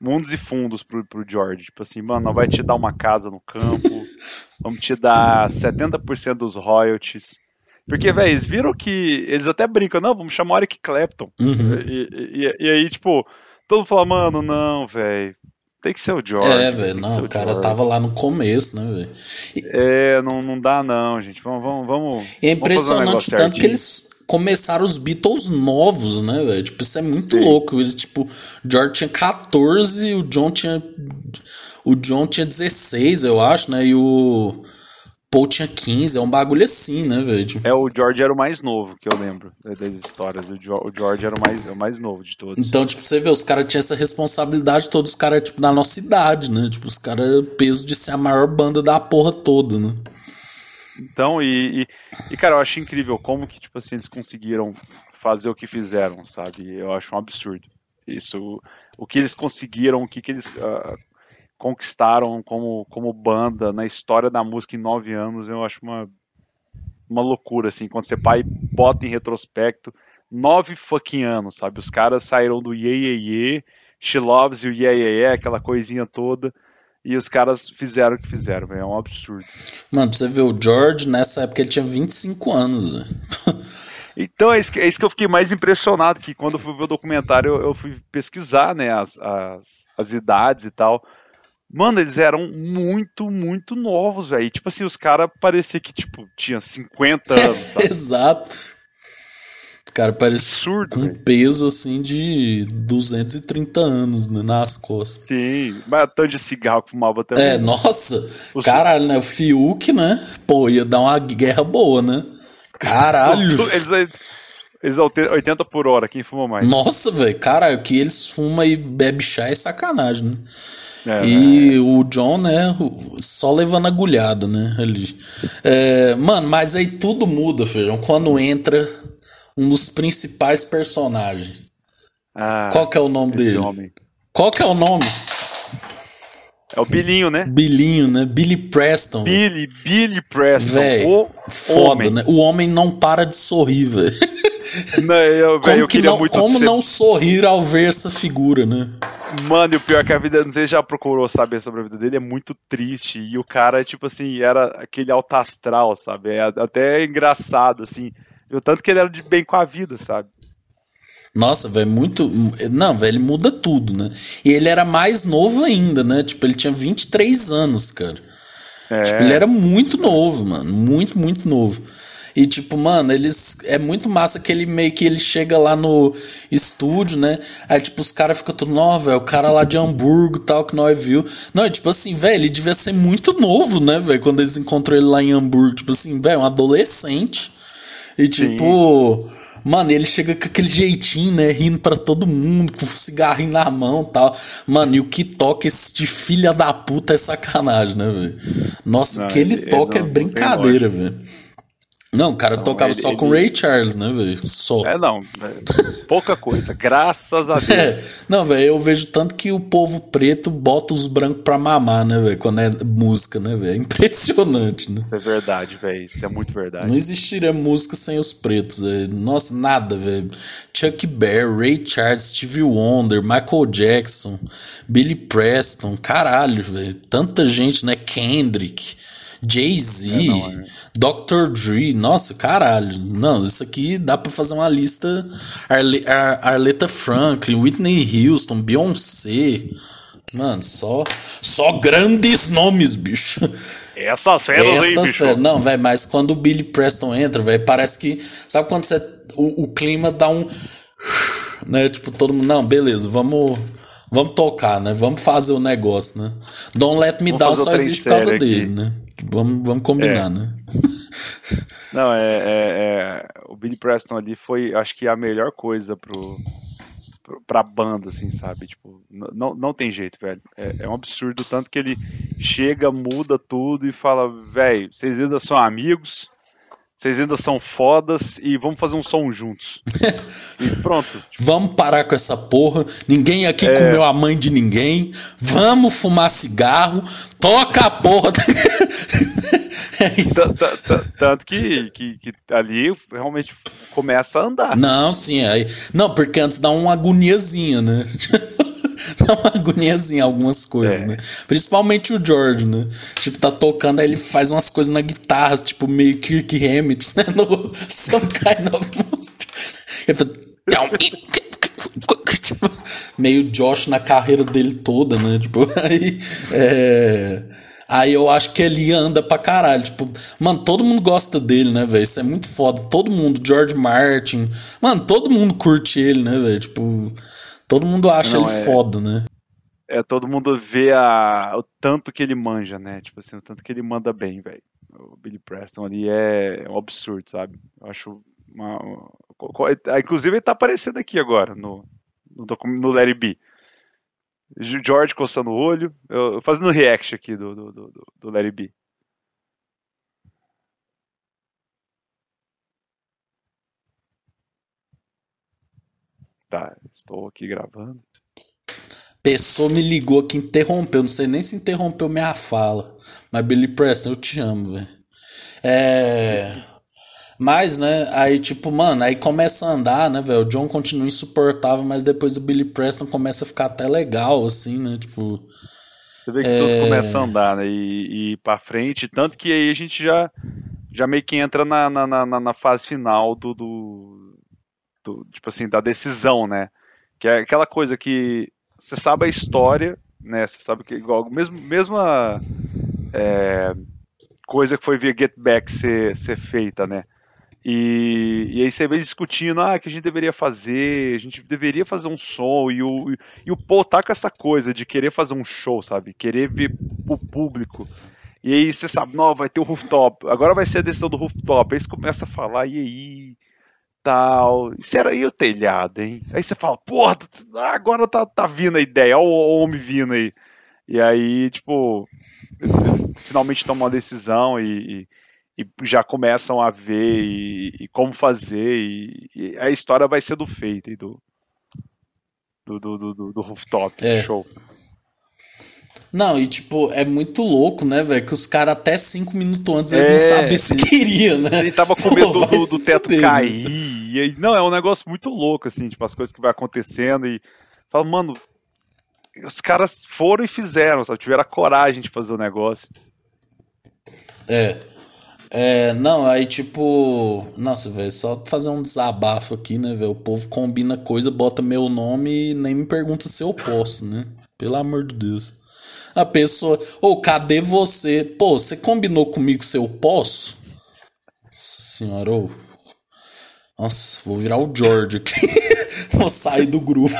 mundos e fundos pro, pro George. Tipo assim, mano, nós vai te dar uma casa no campo, vamos te dar 70% dos royalties. Porque, velho, eles viram que. Eles até brincam, não, vamos chamar o Eric Clapton.
Uhum.
E, e, e, aí, tipo, todo mundo fala, mano, não, velho. Tem que ser o George.
É, velho, não, o, cara tava lá no começo, né, velho?
É, não, não dá não, gente. Vamos, vamos, vamos.
E é impressionante um o tanto que eles começaram os Beatles novos, né, velho? Tipo, isso é muito Sim. louco. Ele, tipo, George tinha 14, o John tinha. O John tinha 16, eu acho, né? E o. Paul tinha 15, é um bagulho assim, né, velho? Tipo...
É, o George era o mais novo, que eu lembro das histórias. O, George era o mais, o mais novo de todos.
Então, tipo, você vê, os caras tinham essa responsabilidade, todos os caras, tipo, na nossa idade, né? Tipo, os caras, peso de ser a maior banda da porra toda, né?
Então, e, e, e, cara, eu acho incrível como que, tipo assim, eles conseguiram fazer o que fizeram, sabe? Eu acho um absurdo. Isso, o que eles conseguiram, o que, que eles uh, conquistaram como, como banda na história da música em nove anos, eu acho uma, uma loucura, assim, quando você pai bota em retrospecto, nove fucking anos, sabe? Os caras saíram do Ye Ye Ye, She Loves You, Ye Ye Ye, aquela coisinha toda, e os caras fizeram o que fizeram, véio. é um absurdo.
Mano, pra você ver, o George, nessa época, ele tinha 25 anos.
Então, é isso, que, é isso que eu fiquei mais impressionado, que quando eu fui ver o documentário, eu, eu fui pesquisar, né, as, as, as, idades e tal. Mano, eles eram muito, muito novos, velho. Tipo assim, os caras pareciam que, tipo, tinha 50 anos,
Exato. Cara, parece Absurdo, com um peso assim de 230 anos né, nas costas.
Sim, mas tanto de cigarro que fumava também.
É, nossa. O caralho, né? O Fiuk, né? Pô, ia dar uma guerra boa, né? Caralho.
eles, eles 80 por hora, quem fuma mais?
Nossa, velho, cara, que eles fumam e bebe chá é sacanagem, né? É, e né? o John, né, só levando agulhada, né, ali. É, mano, mas aí tudo muda, feijão, quando entra um dos principais personagens. Ah, Qual que é o nome dele? Homem. Qual que é o nome?
É o Bilinho, né?
Bilinho, né? Billy Preston.
Billy, Billy Preston.
Véio, foda, homem. né? O homem não para de sorrir, velho.
Não, eu, véio, eu queria
não,
muito
Como não sorrir ao ver essa figura, né?
Mano, e o pior é que a vida, não sei se já procurou saber sobre a vida dele, é muito triste. E o cara, tipo assim, era aquele alto astral, sabe? É até engraçado, assim. O tanto que ele era de bem com a vida, sabe?
Nossa, velho, muito. Não, velho, ele muda tudo, né? E ele era mais novo ainda, né? Tipo, ele tinha 23 anos, cara. É. Tipo, ele era muito novo, mano. Muito, muito novo. E, tipo, mano, eles. É muito massa que ele meio que ele chega lá no estúdio, né? Aí, tipo, os caras ficam tudo, não, velho, o cara lá de Hamburgo tal, que nós viu. Não, tipo assim, velho, ele devia ser muito novo, né, velho? Quando eles encontram ele lá em Hamburgo. Tipo assim, velho, um adolescente. E, tipo. Sim. Mano, ele chega com aquele jeitinho, né? Rindo para todo mundo, com o cigarrinho na mão tal. Mano, e o que toca esse de filha da puta é sacanagem, né, velho? Nossa, não, o que ele, ele toca é, é brincadeira, velho. Não, o cara não, tocava ele, só ele... com Ray Charles, né, velho? Só.
É, não. É pouca coisa, graças a Deus. É,
não, velho, eu vejo tanto que o povo preto bota os brancos pra mamar, né, velho? Quando é música, né, velho? É impressionante, né?
É verdade, velho. Isso é muito verdade.
Não existiria música sem os pretos, velho. Nossa, nada, velho. Chuck Berry, Ray Charles, Stevie Wonder, Michael Jackson, Billy Preston, caralho, velho. Tanta gente, né? Kendrick. Jay-Z, é, é. Dr. Dre, nossa, caralho. Não, isso aqui dá pra fazer uma lista. Arle Ar Arleta Franklin, Whitney Houston, Beyoncé. Mano, só, só grandes nomes, bicho.
Essas feras aí, bicho.
Não, velho, mas quando o Billy Preston entra, velho, parece que. Sabe quando você. O, o clima dá um. Né? Tipo, todo mundo. Não, beleza, vamos. Vamos tocar, né? Vamos fazer o negócio, né? Don't Let Me Down só existe por causa dele, né? Vamos, vamos combinar, é. né?
Não, é, é, é, O Billy Preston ali foi, acho que, a melhor coisa pro, pro, pra banda, assim, sabe? Tipo, não, não tem jeito, velho. É, é um absurdo, tanto que ele chega, muda tudo e fala, velho, vocês ainda são amigos, vocês ainda são fodas e vamos fazer um som juntos. e pronto.
Vamos parar com essa porra. Ninguém aqui é... comeu a mãe de ninguém. Vamos fumar cigarro. Toca a porra.
é isso. Tanto que, que, que, ali realmente começa a andar.
Não, sim. Aí... Não, porque antes dá uma agoniazinha, né? dá uma agoniazinha algumas coisas, é. né? Principalmente o George, né? Tipo, tá tocando, aí ele faz umas coisas na guitarra, tipo, meio Kirk Hammett, né? No Some Kind of Monster. Ele fala... Tipo, meio Josh na carreira dele toda, né? Tipo, aí... É... Aí eu acho que ele anda pra caralho. Tipo, mano, todo mundo gosta dele, né, velho? Isso é muito foda. Todo mundo, George Martin. Mano, todo mundo curte ele, né, velho? Tipo, todo mundo acha Não, ele é... foda, né?
É, todo mundo vê a, o tanto que ele manja, né? Tipo assim, o tanto que ele manda bem, velho. O Billy Preston ali é um absurdo, sabe? Eu acho uma, uma, Inclusive ele tá aparecendo aqui agora no, no, no Larry B. George coçando o olho. Eu, fazendo react aqui do, do, do, do Larry B. Tá, estou aqui gravando.
Pessoa me ligou aqui, interrompeu. Não sei nem se interrompeu minha fala. Mas Billy Preston, eu te amo, velho. É. Mas, né, aí tipo, mano, aí começa a andar, né, velho? O John continua insuportável, mas depois o Billy Preston começa a ficar até legal, assim, né? Tipo.
Você vê que é... tudo começa a andar, né? E, e ir pra frente. Tanto que aí a gente já, já meio que entra na, na, na, na fase final do, do, do, Tipo assim, da decisão, né? Que é aquela coisa que você sabe a história, né? Você sabe que igual mesmo mesma é, coisa que foi via Get Back ser, ser feita, né? E, e aí você vem discutindo, ah, que a gente deveria fazer, a gente deveria fazer um som, e o, e o Paul tá com essa coisa de querer fazer um show, sabe? Querer ver o público. E aí você sabe, não, vai ter o rooftop, agora vai ser a decisão do rooftop. Aí você começa a falar, e aí, tal. Isso era aí o telhado, hein? Aí você fala, porra, agora tá, tá vindo a ideia, olha o homem vindo aí. E aí, tipo, finalmente tomam uma decisão e, e e já começam a ver e, e como fazer e, e, a história vai sendo feita e do do, do, do, do rooftop é. show.
Não, e tipo, é muito louco, né, velho? Que os caras até cinco minutos antes eles é, não sabiam se queria, né?
Ele tava com medo do, do, do teto fuder, cair. E, não, é um negócio muito louco, assim, tipo, as coisas que vai acontecendo e fala, mano, os caras foram e fizeram, sabe? Tiveram a coragem de fazer o negócio.
É. É, não, aí tipo. Nossa, velho, só fazer um desabafo aqui, né, velho? O povo combina coisa, bota meu nome e nem me pergunta se eu posso, né? Pelo amor de Deus. A pessoa, ô, oh, cadê você? Pô, você combinou comigo se eu posso? Nossa senhora, ô. Oh. Nossa, vou virar o George aqui. vou sair do grupo.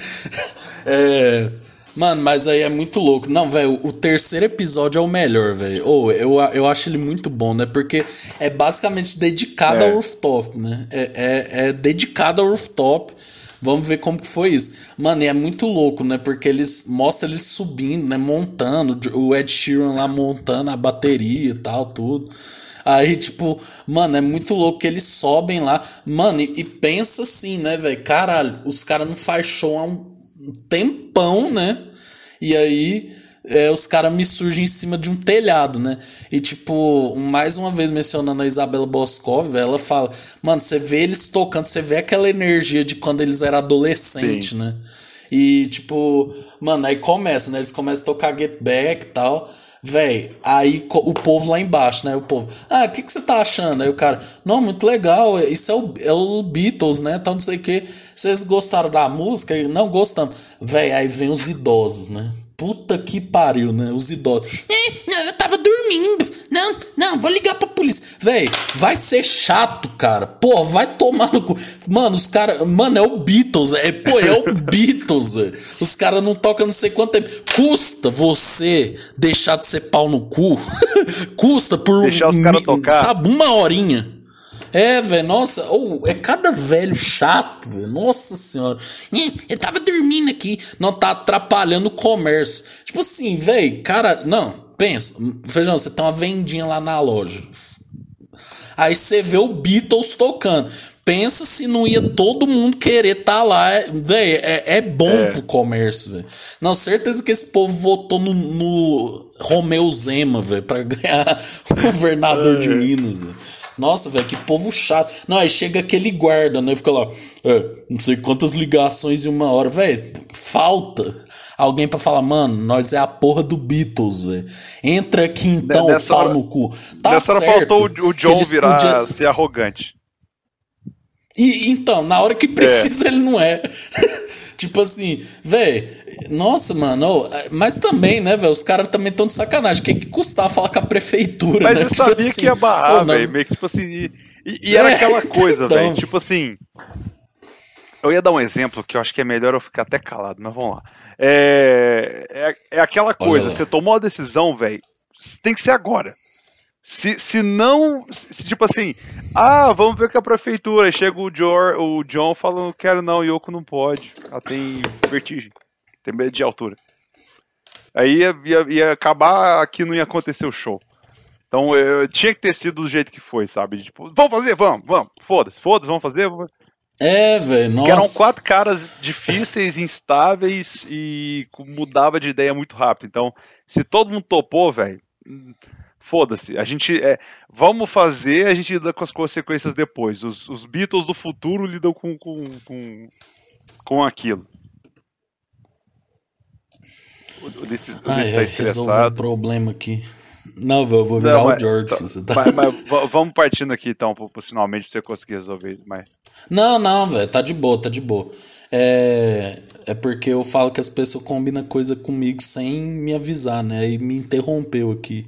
é. Mano, mas aí é muito louco. Não, velho, o terceiro episódio é o melhor, velho. Ou eu, eu acho ele muito bom, né? Porque é basicamente dedicado é. ao rooftop, né? É, é, é, dedicado ao rooftop. Vamos ver como que foi isso. Mano, e é muito louco, né? Porque eles mostram eles subindo, né? Montando, o Ed Sheeran lá montando a bateria e tal, tudo. Aí, tipo, mano, é muito louco que eles sobem lá. Mano, e, e pensa assim, né, velho? Caralho, os caras não faz show há um tempão, né? E aí é, os caras me surgem em cima de um telhado, né? E tipo, mais uma vez mencionando a Isabela Boscov, ela fala, mano, você vê eles tocando, você vê aquela energia de quando eles eram adolescentes, né? E tipo, mano, aí começa, né? Eles começam a tocar Get Back e tal. Véi, aí o povo lá embaixo, né? O povo, ah, o que, que você tá achando? Aí o cara, não, muito legal, isso é o, é o Beatles, né? Então não sei o que. Vocês gostaram da música? Não gostamos. Véi, aí vem os idosos, né? Puta que pariu, né? Os idosos. Não, vou ligar pra polícia. Véi, vai ser chato, cara. Pô, vai tomar no cu. Mano, os caras. Mano, é o Beatles. É, pô, é o Beatles, véio. Os caras não tocam não sei quanto tempo. Custa você deixar de ser pau no cu. Custa por.
Deixar os caras tocar.
Sabe, uma horinha. É, velho, nossa, oh, é cada velho chato, velho. Nossa senhora. Eu tava dormindo aqui. Não tá atrapalhando o comércio. Tipo assim, velho, cara, não. Pensa, feijão, você tem uma vendinha lá na loja. Aí você vê o Beatles tocando. Pensa se não ia todo mundo querer estar tá lá. Véi, é, é bom é. pro comércio, velho. Não, certeza que esse povo votou no, no Romeu Zema, velho, pra ganhar o governador de é. Minas, velho. Nossa, velho, que povo chato. Não, aí chega aquele guarda, né? Fica lá, é, não sei quantas ligações em uma hora. Velho, falta alguém para falar, mano, nós é a porra do Beatles, velho. Entra aqui então, nessa pau hora, no cu. Tá nessa certo. Hora
faltou o, John virar podia... ser arrogante.
E então, na hora que precisa, é. ele não é. tipo assim, velho, nossa, mano, mas também, né, velho, os caras também estão de sacanagem. O que, que custava falar com a prefeitura,
mas
né?
eu tipo sabia assim, que ia barrar, velho, meio que tipo assim. E, e era é, aquela coisa, então... velho, tipo assim. Eu ia dar um exemplo que eu acho que é melhor eu ficar até calado, mas vamos lá. É, é, é aquela coisa, você tomou a decisão, velho, tem que ser agora. Se, se não. Se, tipo assim, ah, vamos ver com a prefeitura. Aí chega o, Jor, o John falando, quero não, Yoko não pode. Ela tem vertigem. Tem medo de altura. Aí ia, ia, ia acabar aqui não ia acontecer o show. Então eu, tinha que ter sido do jeito que foi, sabe? Tipo, vamos fazer, vamos, vamos. Foda-se, foda-se, vamos fazer. Vamos.
É, velho, nossa.
eram quatro caras difíceis, instáveis e mudava de ideia muito rápido. Então, se todo mundo topou, velho, foda-se. A gente é, vamos fazer, a gente lida com as consequências depois. Os, os Beatles do futuro lidam com, com, com, com aquilo.
O, o, o Ai, está estressado. um problema aqui. Não, eu vou virar não, mas, o George.
Tá, tá... Mas, mas, vamos partindo aqui então, finalmente pra você conseguir resolver mais.
Não, não, velho, tá de boa, tá de boa. É, é porque eu falo que as pessoas combinam coisa comigo sem me avisar, né? E me interrompeu aqui.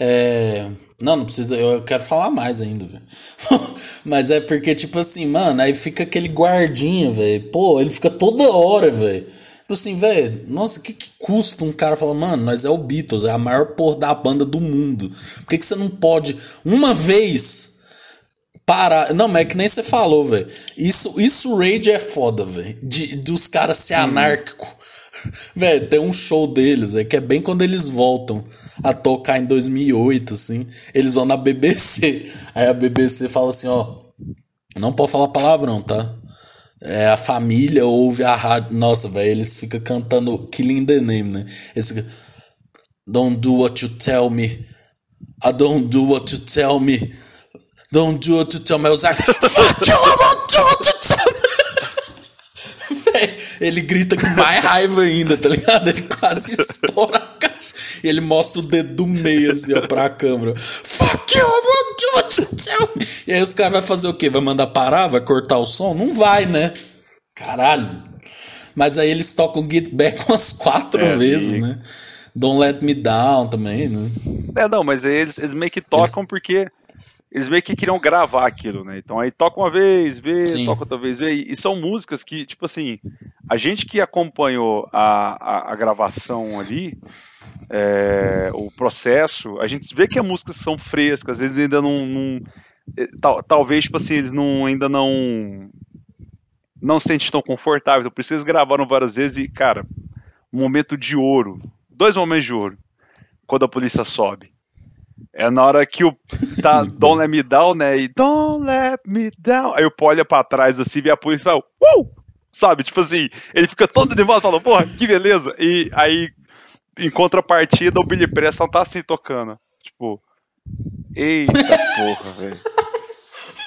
É... Não, não precisa. Eu quero falar mais ainda, velho. Mas é porque, tipo assim, mano, aí fica aquele guardinha, velho. Pô, ele fica toda hora, velho. Tipo assim, velho, nossa, que, que custa um cara falar, mano, nós é o Beatles, é a maior porra da banda do mundo. Por que, que você não pode, uma vez, parar. Não, mas é que nem você falou, velho. Isso, isso Rage é foda, velho. De, dos caras ser uhum. anárquico. velho, tem um show deles, é que é bem quando eles voltam a tocar em 2008, assim. Eles vão na BBC. Aí a BBC fala assim, ó. Não pode falar palavrão, tá? É, a família ouve a rádio. Nossa, velho, eles ficam cantando Killing the Name, né? Eles ficam. Don't do what you tell me. I don't do what you tell me. Don't do what you tell me. O Zac, fuck you, I do what you tell me. Ele grita com mais raiva ainda, tá ligado? Ele quase estoura a caixa. E ele mostra o dedo do meio assim, ó, pra câmera. Fuck you, I what you tell me. E aí os caras vão fazer o quê? Vai mandar parar? Vai cortar o som? Não vai, né? Caralho. Mas aí eles tocam Get Back umas quatro é, vezes, e... né? Don't Let Me Down também, né?
É, não, mas eles, eles meio que tocam eles... porque eles meio que queriam gravar aquilo, né? Então aí toca uma vez, vê, Sim. toca outra vez, vê. E são músicas que, tipo assim, a gente que acompanhou a, a, a gravação ali, é, o processo, a gente vê que as músicas são frescas, às vezes ainda não. não é, tal, talvez, tipo assim, eles não, ainda não. Não se sentem tão confortáveis. Então, por isso eles gravaram várias vezes e, cara, um momento de ouro. Dois momentos de ouro. Quando a polícia sobe é na hora que o tá Don't Let Me Down, né? E Don't Let Me Down. Aí o Paul olha pra trás assim, vê a polícia e fala, uh! Sabe? Tipo assim, ele fica todo e fala, porra, que beleza. E aí, em contrapartida, o Billy Preston tá assim tocando. Tipo, eita porra, velho.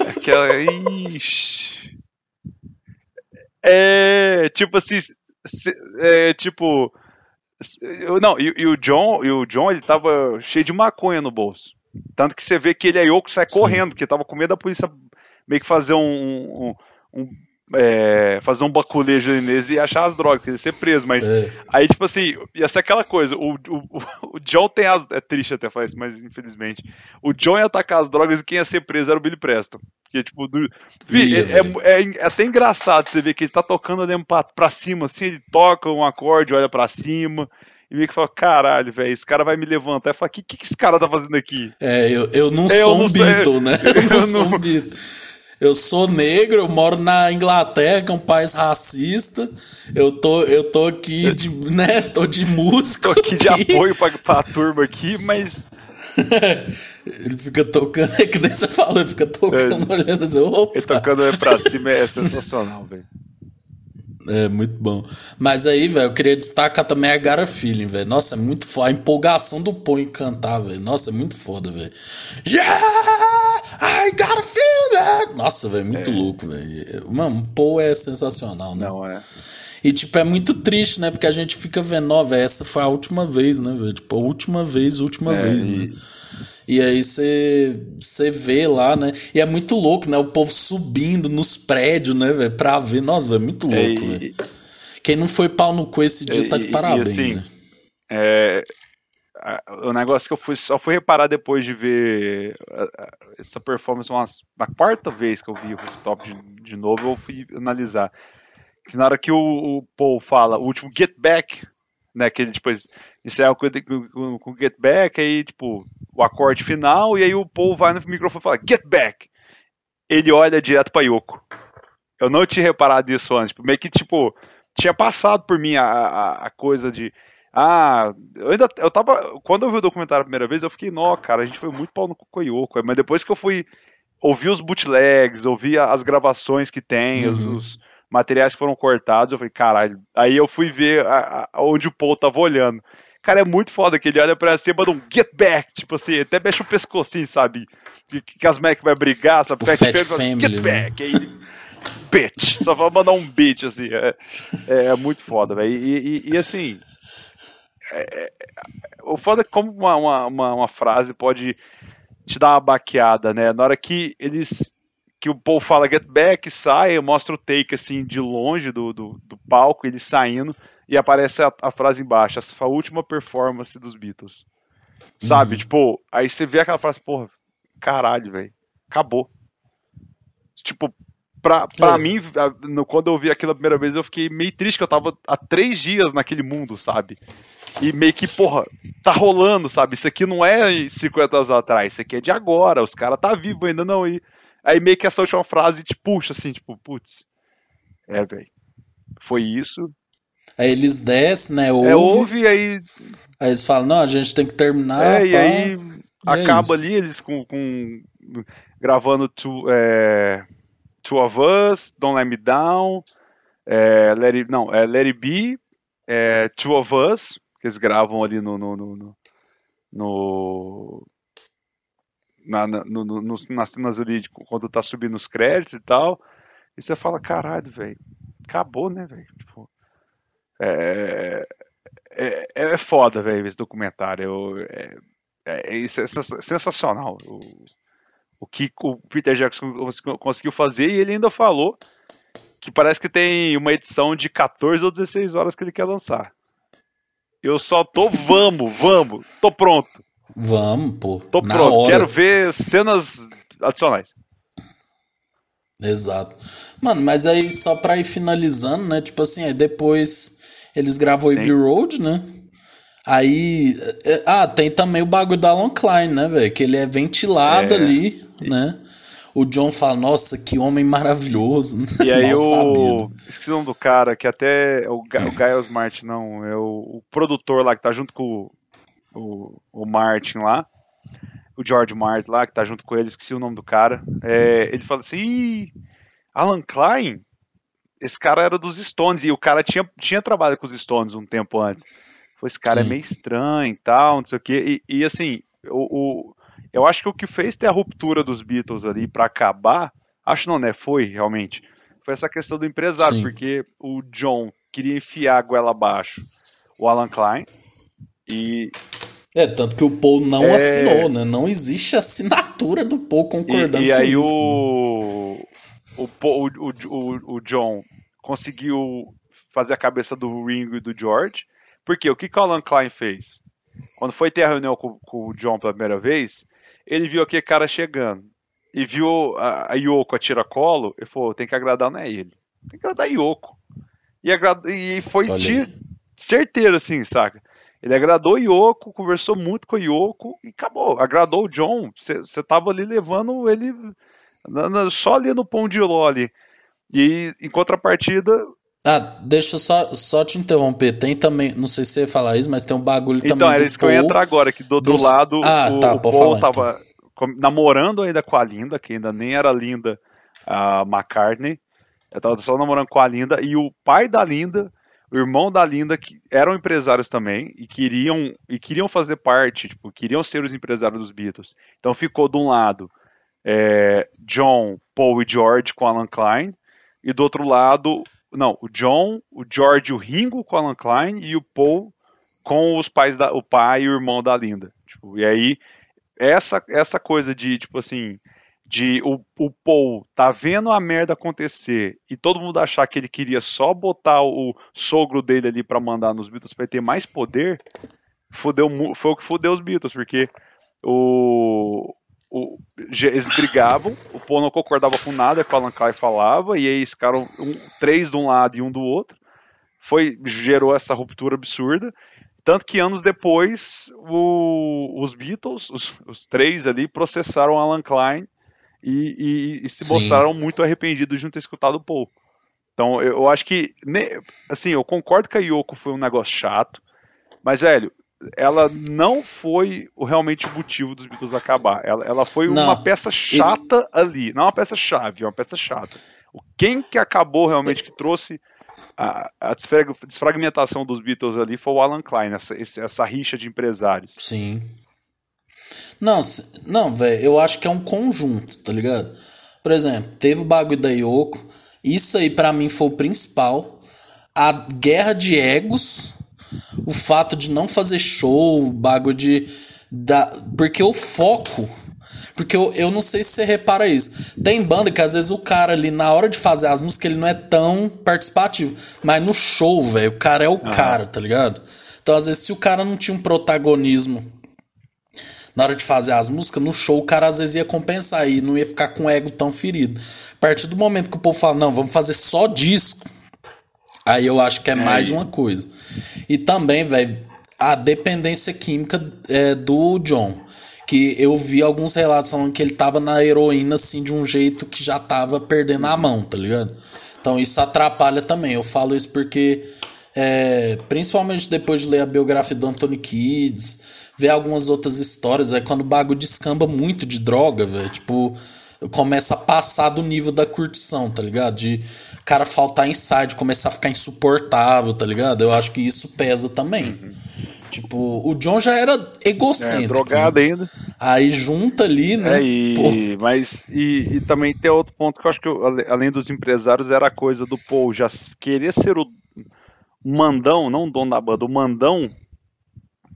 Aquela. Ixi. É, tipo assim, é, tipo não, e, e, o John, e o John, ele tava cheio de maconha no bolso. Tanto que você vê que ele é Yoko sai Sim. correndo, porque tava com medo da polícia meio que fazer um, um, um é, fazer um baculejo nele e achar as drogas, queria ser preso, mas é. aí, tipo assim, ia ser aquela coisa, o, o, o John tem as, é triste até falar isso, mas infelizmente, o John ia atacar as drogas e quem ia ser preso era o Billy Preston, que tipo, do, é, é, é, é, até engraçado você ver que ele tá tocando olhando pra, pra cima, assim, ele toca um acorde, olha pra cima, e meio que fala, caralho, velho, esse cara vai me levantar. E fala, o que, que esse cara tá fazendo aqui?
É, eu, eu não eu sou não um Beatle, né? Eu, eu não sou um Beatle. Eu sou negro, eu moro na Inglaterra, que é um país racista. Eu tô, eu tô aqui de, né, tô de música.
Tô aqui, de apoio pra, pra turma aqui, mas
ele fica tocando, é que nem você falou, ele fica tocando, é, olhando assim, opa.
Ele tocando pra cima é sensacional, velho.
É, muito bom. Mas aí, velho, eu queria destacar também a Gara Feeling, velho. Nossa, é muito foda. A empolgação do Paul em cantar, velho. Nossa, é muito foda, velho. Yeah! I got a feeling! Nossa, velho, muito é. louco, velho. Mano, o Paul é sensacional, né?
Não é.
E, tipo, é muito triste, né? Porque a gente fica vendo, ó, essa foi a última vez, né, velho? Tipo, a última vez, última é, vez, e... né? E aí você vê lá, né? E é muito louco, né? O povo subindo nos prédios, né, velho? Pra ver. Nossa, velho, é muito louco, é, velho. Quem não foi pau no cu esse dia tá de parabéns, assim, né?
É, o negócio que eu fui, só fui reparar depois de ver essa performance uma, na quarta vez que eu vi o top de, de novo, eu fui analisar. Que na hora que o, o Paul fala o último Get Back, né? Que ele depois encerra com, com, com Get Back, aí, tipo, o acorde final, e aí o Paul vai no microfone e fala Get Back. Ele olha direto pra Yoko. Eu não tinha reparado isso antes. Meio que, tipo, tinha passado por mim a, a, a coisa de. Ah, eu ainda. Eu tava. Quando eu vi o documentário a primeira vez, eu fiquei, nó, cara, a gente foi muito pau no Yoko. Mas depois que eu fui ouvir os bootlegs, ouvir as gravações que tem, uhum. os materiais que foram cortados, eu falei, caralho. Aí eu fui ver a, a, onde o Paul tava olhando. Cara, é muito foda que ele olha pra cima, manda um get back, tipo assim, até mexe o pescocinho, sabe? Que, que as Mac vai brigar, sabe?
O Fat Family,
get né? back, aí bitch, só vai mandar um bitch, assim, é, é, é muito foda, velho. E, e, e, assim, é, é, o foda é como uma, uma, uma, uma frase pode te dar uma baqueada, né? Na hora que eles que o Paul fala get back, sai, mostra o take assim de longe do, do, do palco, ele saindo, e aparece a, a, frase embaixo, a última performance dos Beatles. Sabe? Uhum. Tipo, aí você vê aquela frase, porra, caralho, velho, acabou. Tipo, pra, pra é. mim, quando eu vi aquilo a primeira vez, eu fiquei meio triste, que eu tava há três dias naquele mundo, sabe? E meio que, porra, tá rolando, sabe? Isso aqui não é 50 anos atrás, isso aqui é de agora, os caras tá vivo ainda não, e Aí meio que essa última frase te puxa assim, tipo, putz. É, velho. Foi isso.
Aí eles descem, né?
Ouve, é, ouve aí.
Aí eles falam, não, a gente tem que terminar.
É, e aí e é acaba é ali eles com. com gravando two, é, two of Us, Don't Let Me Down. É, let it, não, é Let It Be, é, Two of Us, que eles gravam ali no, no, no, no na, no, no, nas cenas ali, de, quando tá subindo os créditos e tal, e você fala, caralho, velho, acabou, né, velho? Tipo, é, é, é, foda, velho, esse documentário. É, é, é, sensacional. O, o que o Peter Jackson conseguiu fazer, e ele ainda falou que parece que tem uma edição de 14 ou 16 horas que ele quer lançar. Eu só tô, vamos, vamos, tô pronto.
Vamos, pô.
Tô
na
pronto,
hora.
quero ver cenas adicionais.
Exato. Mano, mas aí só pra ir finalizando, né? Tipo assim, aí depois eles gravam o
Sim.
Abbey Road, né? Aí. é, Ah, tem também o bagulho da Alan Klein, né, velho? Que ele é ventilado
É.
ali, né? O John fala, nossa, que homem maravilhoso.
E aí o. Esqueci o nome do cara, que até. O, Ga- o Giles Martin, não. É o, o produtor lá que tá junto com o, o, o Martin lá. O George Martin lá, que tá junto com ele, esqueci o nome do cara. É, ele fala assim: Ih, Alan Klein? Esse cara era dos Stones. E o cara tinha, tinha trabalhado com os Stones um tempo antes. Pô, esse cara
Sim.
é meio estranho e tal, não sei o quê. E, e, assim, o, o- eu acho que o que fez ter a ruptura dos Beatles ali pra acabar, acho não, né? Foi realmente. Foi essa questão do empresário,
Sim.
porque o John queria enfiar a goela abaixo o Alan Klein. E
É, tanto que o Paul não
É.
assinou, né? Não existe assinatura do Paul concordando
E, e
com
aí
isso. né?
o, o, Po- o, o, o John conseguiu fazer a cabeça do Ringo e do George. Porque o que, que o Alan Klein fez? Quando foi ter a reunião com, com o John pela primeira vez, ele viu aquele cara chegando. E viu a, a Yoko a tiracolo, e falou, tem que agradar não é ele. Tem que agradar a Yoko. E, agrad, e foi de certeiro, assim, saca? Ele agradou o Yoko, conversou muito com o Yoko e acabou. Agradou o John. Você tava ali levando ele na- na- só ali no pão de ló ali. E em contrapartida.
Ah, deixa eu só, só te interromper. Tem também, não sei se você ia falar isso, mas tem um bagulho
Então,
também
era
do
isso que eu ia
Paul.
entrar agora, que do outro
dos-
lado
Ah,
o,
tá,
o Paul
falar,
tava com- namorando ainda com a Linda, que ainda nem era Linda a McCartney. Eu tava só namorando com a Linda. E o pai da Linda, o irmão da Linda, que eram empresários também, e queriam, e queriam fazer parte, tipo, queriam ser os empresários dos Beatles. Então ficou de um lado é, John, Paul e George com Alan Klein, e do outro lado, não, o John, o George e o Ringo com Alan Klein, e o Paul com os pais da, o pai e o irmão da Linda. Tipo, e aí, essa, essa coisa de, tipo assim, de o, o Paul tá vendo a merda acontecer e todo mundo achar que ele queria só botar o sogro dele ali pra mandar nos Beatles ele ter mais poder, fudeu, foi o que fudeu os Beatles, porque o, o- eles brigavam, o Paul não concordava com nada que o Alan Klein falava, e aí eles ficaram um- três de um lado e um do outro. Foi, gerou essa ruptura absurda. Tanto que anos depois, o- os Beatles, os, os três ali, processaram Alan Klein e, e- e se
Sim.
mostraram muito arrependidos de não ter escutado o Paul. Então, eu, eu acho que, assim, eu concordo que a Yoko foi um negócio chato, mas, velho, ela não foi o, realmente o motivo dos Beatles acabar. Ela, ela foi
Não.
uma peça chata ali, não uma peça chave, é uma peça chata. O quem que acabou realmente que trouxe a, a desfrag- desfragmentação dos Beatles ali foi o Alan Klein, essa, essa rixa de empresários.
Sim. Não, se- não, velho, eu acho que é um conjunto, tá ligado? Por exemplo, teve o bagulho da Yoko. Isso aí pra mim foi o principal. A guerra de egos. O fato de não fazer show, o bagulho de. Da, porque o foco. Porque eu, eu não sei se você repara isso. Tem banda que às vezes o cara ali, na hora de fazer as músicas, ele não é tão participativo. Mas no show, velho, o cara é o cara, tá ligado? Então, às vezes, se o cara não tinha um protagonismo na hora de fazer as músicas, no show o cara às vezes ia compensar e não ia ficar com o ego tão ferido. A partir do momento que o povo fala, não, vamos fazer só disco, aí eu acho que é mais uma coisa. E também, velho, a dependência química é, do John. Que eu vi alguns relatos falando que ele tava na heroína, assim, de um jeito que já tava perdendo a mão, tá ligado? Então isso atrapalha também. Eu falo isso porque é, principalmente depois de ler a biografia do Anthony Kids, ver algumas outras histórias, é quando o bagulho descamba muito de droga, velho. Tipo, começa a passar do nível da curtição, tá ligado? De o cara faltar inside, começar a ficar insuportável, tá ligado? Eu acho que isso pesa também. Tipo, o John já era
É,
egocêntrico.
drogado
né?
ainda.
Aí junta ali, né?
É, e, mas e, e também tem outro ponto que eu acho que eu, além dos empresários era a coisa do Paul já querer ser o mandão, não o dono da banda, o mandão.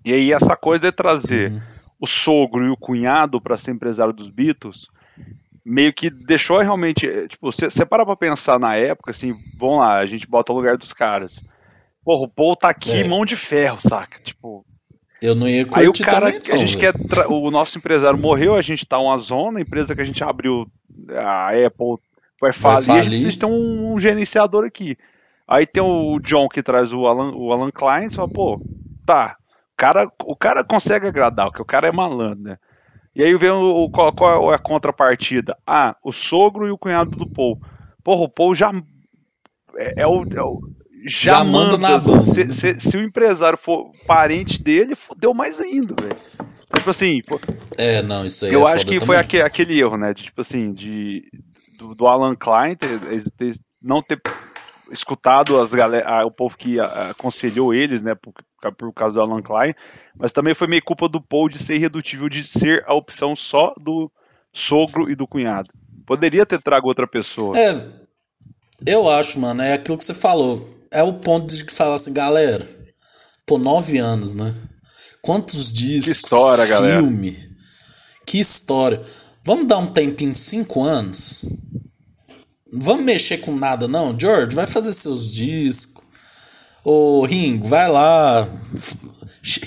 E aí essa coisa de trazer
Uhum.
o sogro e o cunhado para ser empresário dos Beatles meio que deixou realmente. é, Tipo, você para pra pensar na época, assim, vamos lá, a gente bota o lugar dos caras. Porra, o Paul tá aqui,
É.
mão de ferro, saca? Tipo,
Eu não ia
aí o
curtir
cara,
também,
a
não,
gente
velho.
quer. tra- O nosso empresário morreu, a gente tá uma zona, a empresa que a gente abriu, a Apple vai falir, a gente
falir.
precisa ter um, um gerenciador aqui. Aí tem o John que traz o Alan, o Alan Klein, você fala, pô, tá. O cara, o cara consegue agradar, porque o cara é malandro, né? E aí vem o, o- qual, qual é a contrapartida? Ah, o sogro e o cunhado do Paul. Porra, o Paul já é, é o, é o- já,
Já manda na
manda. Se, se- se o empresário for parente dele, fodeu mais ainda, velho. Tipo assim, pô,
É, não, isso aí
eu
é
acho que foi
também.
aque- aquele erro, né? De, tipo assim, de, do, do Alan Klein ter- ter- não ter escutado as galera, a- o povo que a- aconselhou eles, né? Por, por causa do Alan Klein. Mas também foi meio culpa do Paul de ser irredutível, de ser a opção só do sogro e do cunhado. Poderia ter trago outra pessoa.
É, eu acho, mano, é aquilo que você falou. É o ponto de falar assim, galera, pô, nove anos, né? Quantos discos,
história, galera.
filme, que história. Vamos dar um tempinho, cinco anos? Vamos mexer com nada, não? George, vai fazer seus discos. Ô, Ringo, vai lá.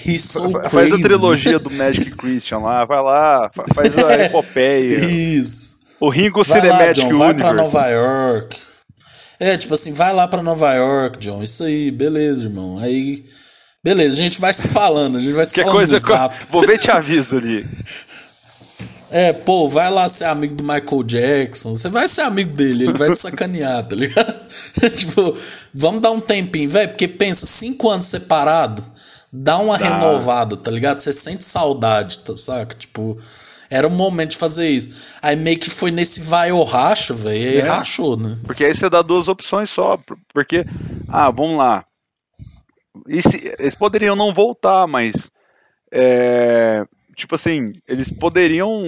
He's so
Fa-
crazy.
Faz a trilogia do Magic Christian lá, vai lá, fa- faz a epopeia.
Isso.
O Ringo
Vai lá,
Cinematic
John, vai pra
Universe.
Nova York. É, tipo assim, vai lá pra Nova York, John. Isso aí, beleza, irmão. Aí, beleza, a gente vai se falando, a gente vai se
Que
falando
coisa.
no.
Vou ver te aviso ali.
É, pô, vai lá ser amigo do Michael Jackson. Você vai ser amigo dele, ele vai te sacanear, tá ligado? tipo, vamos dar um tempinho, velho, porque pensa, cinco anos separado, dá uma
Dá.
renovada, tá ligado? Você sente saudade, tá, saca? Tipo, era o momento de fazer isso. Aí meio que foi nesse vai ou racha, velho, e aí
É.
rachou, né?
Porque aí você dá duas opções só. por- Porque, ah, vamos lá. Se- eles poderiam não voltar, mas. é, tipo assim, eles poderiam.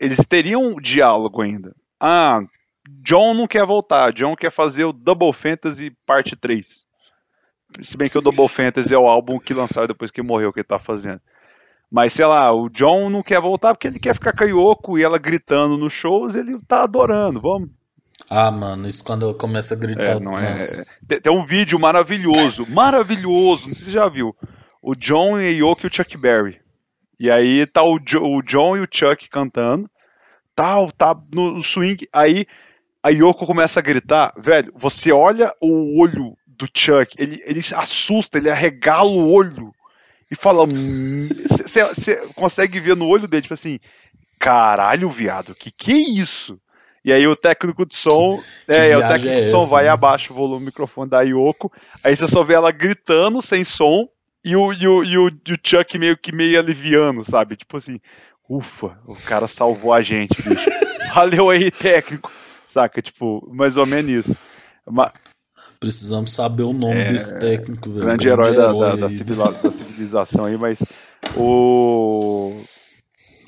Eles teriam diálogo ainda. Ah, John não quer voltar. John quer fazer o Double Fantasy Parte 3. Se bem que o Double Fantasy é o álbum que lançaram depois que morreu que ele tá fazendo. Mas sei lá, o John não quer voltar porque ele quer ficar com a Yoko e ela gritando nos shows, ele tá adorando. Vamos,
Ah, mano, isso quando ela começa a gritar.
é, não é. Tem, tem um vídeo maravilhoso, maravilhoso, não sei se você já viu. O John e Yoko e o Chuck Berry. E aí tá o, Jo- o John e o Chuck cantando, tal, tá no swing. Aí a Yoko começa a gritar, velho, você olha o olho do Chuck, ele, ele se assusta, ele arregala o olho e fala. Você consegue ver no olho dele, tipo assim, caralho, viado, que que é isso? E aí o técnico de som,
que
é, é, o técnico
é
de som
essa,
vai
né?
abaixa o volume do microfone da Yoko, aí você só vê ela gritando sem som e o, e o, e o, e o Chuck meio que meio aliviando, sabe? Tipo assim, ufa, o cara salvou a gente, bicho. Valeu aí, técnico. Saca? Tipo, mais ou menos isso. Ma-
Precisamos saber o nome desse técnico, velho.
É, grande herói, da, da-
herói
da civila- da civilização aí, mas o.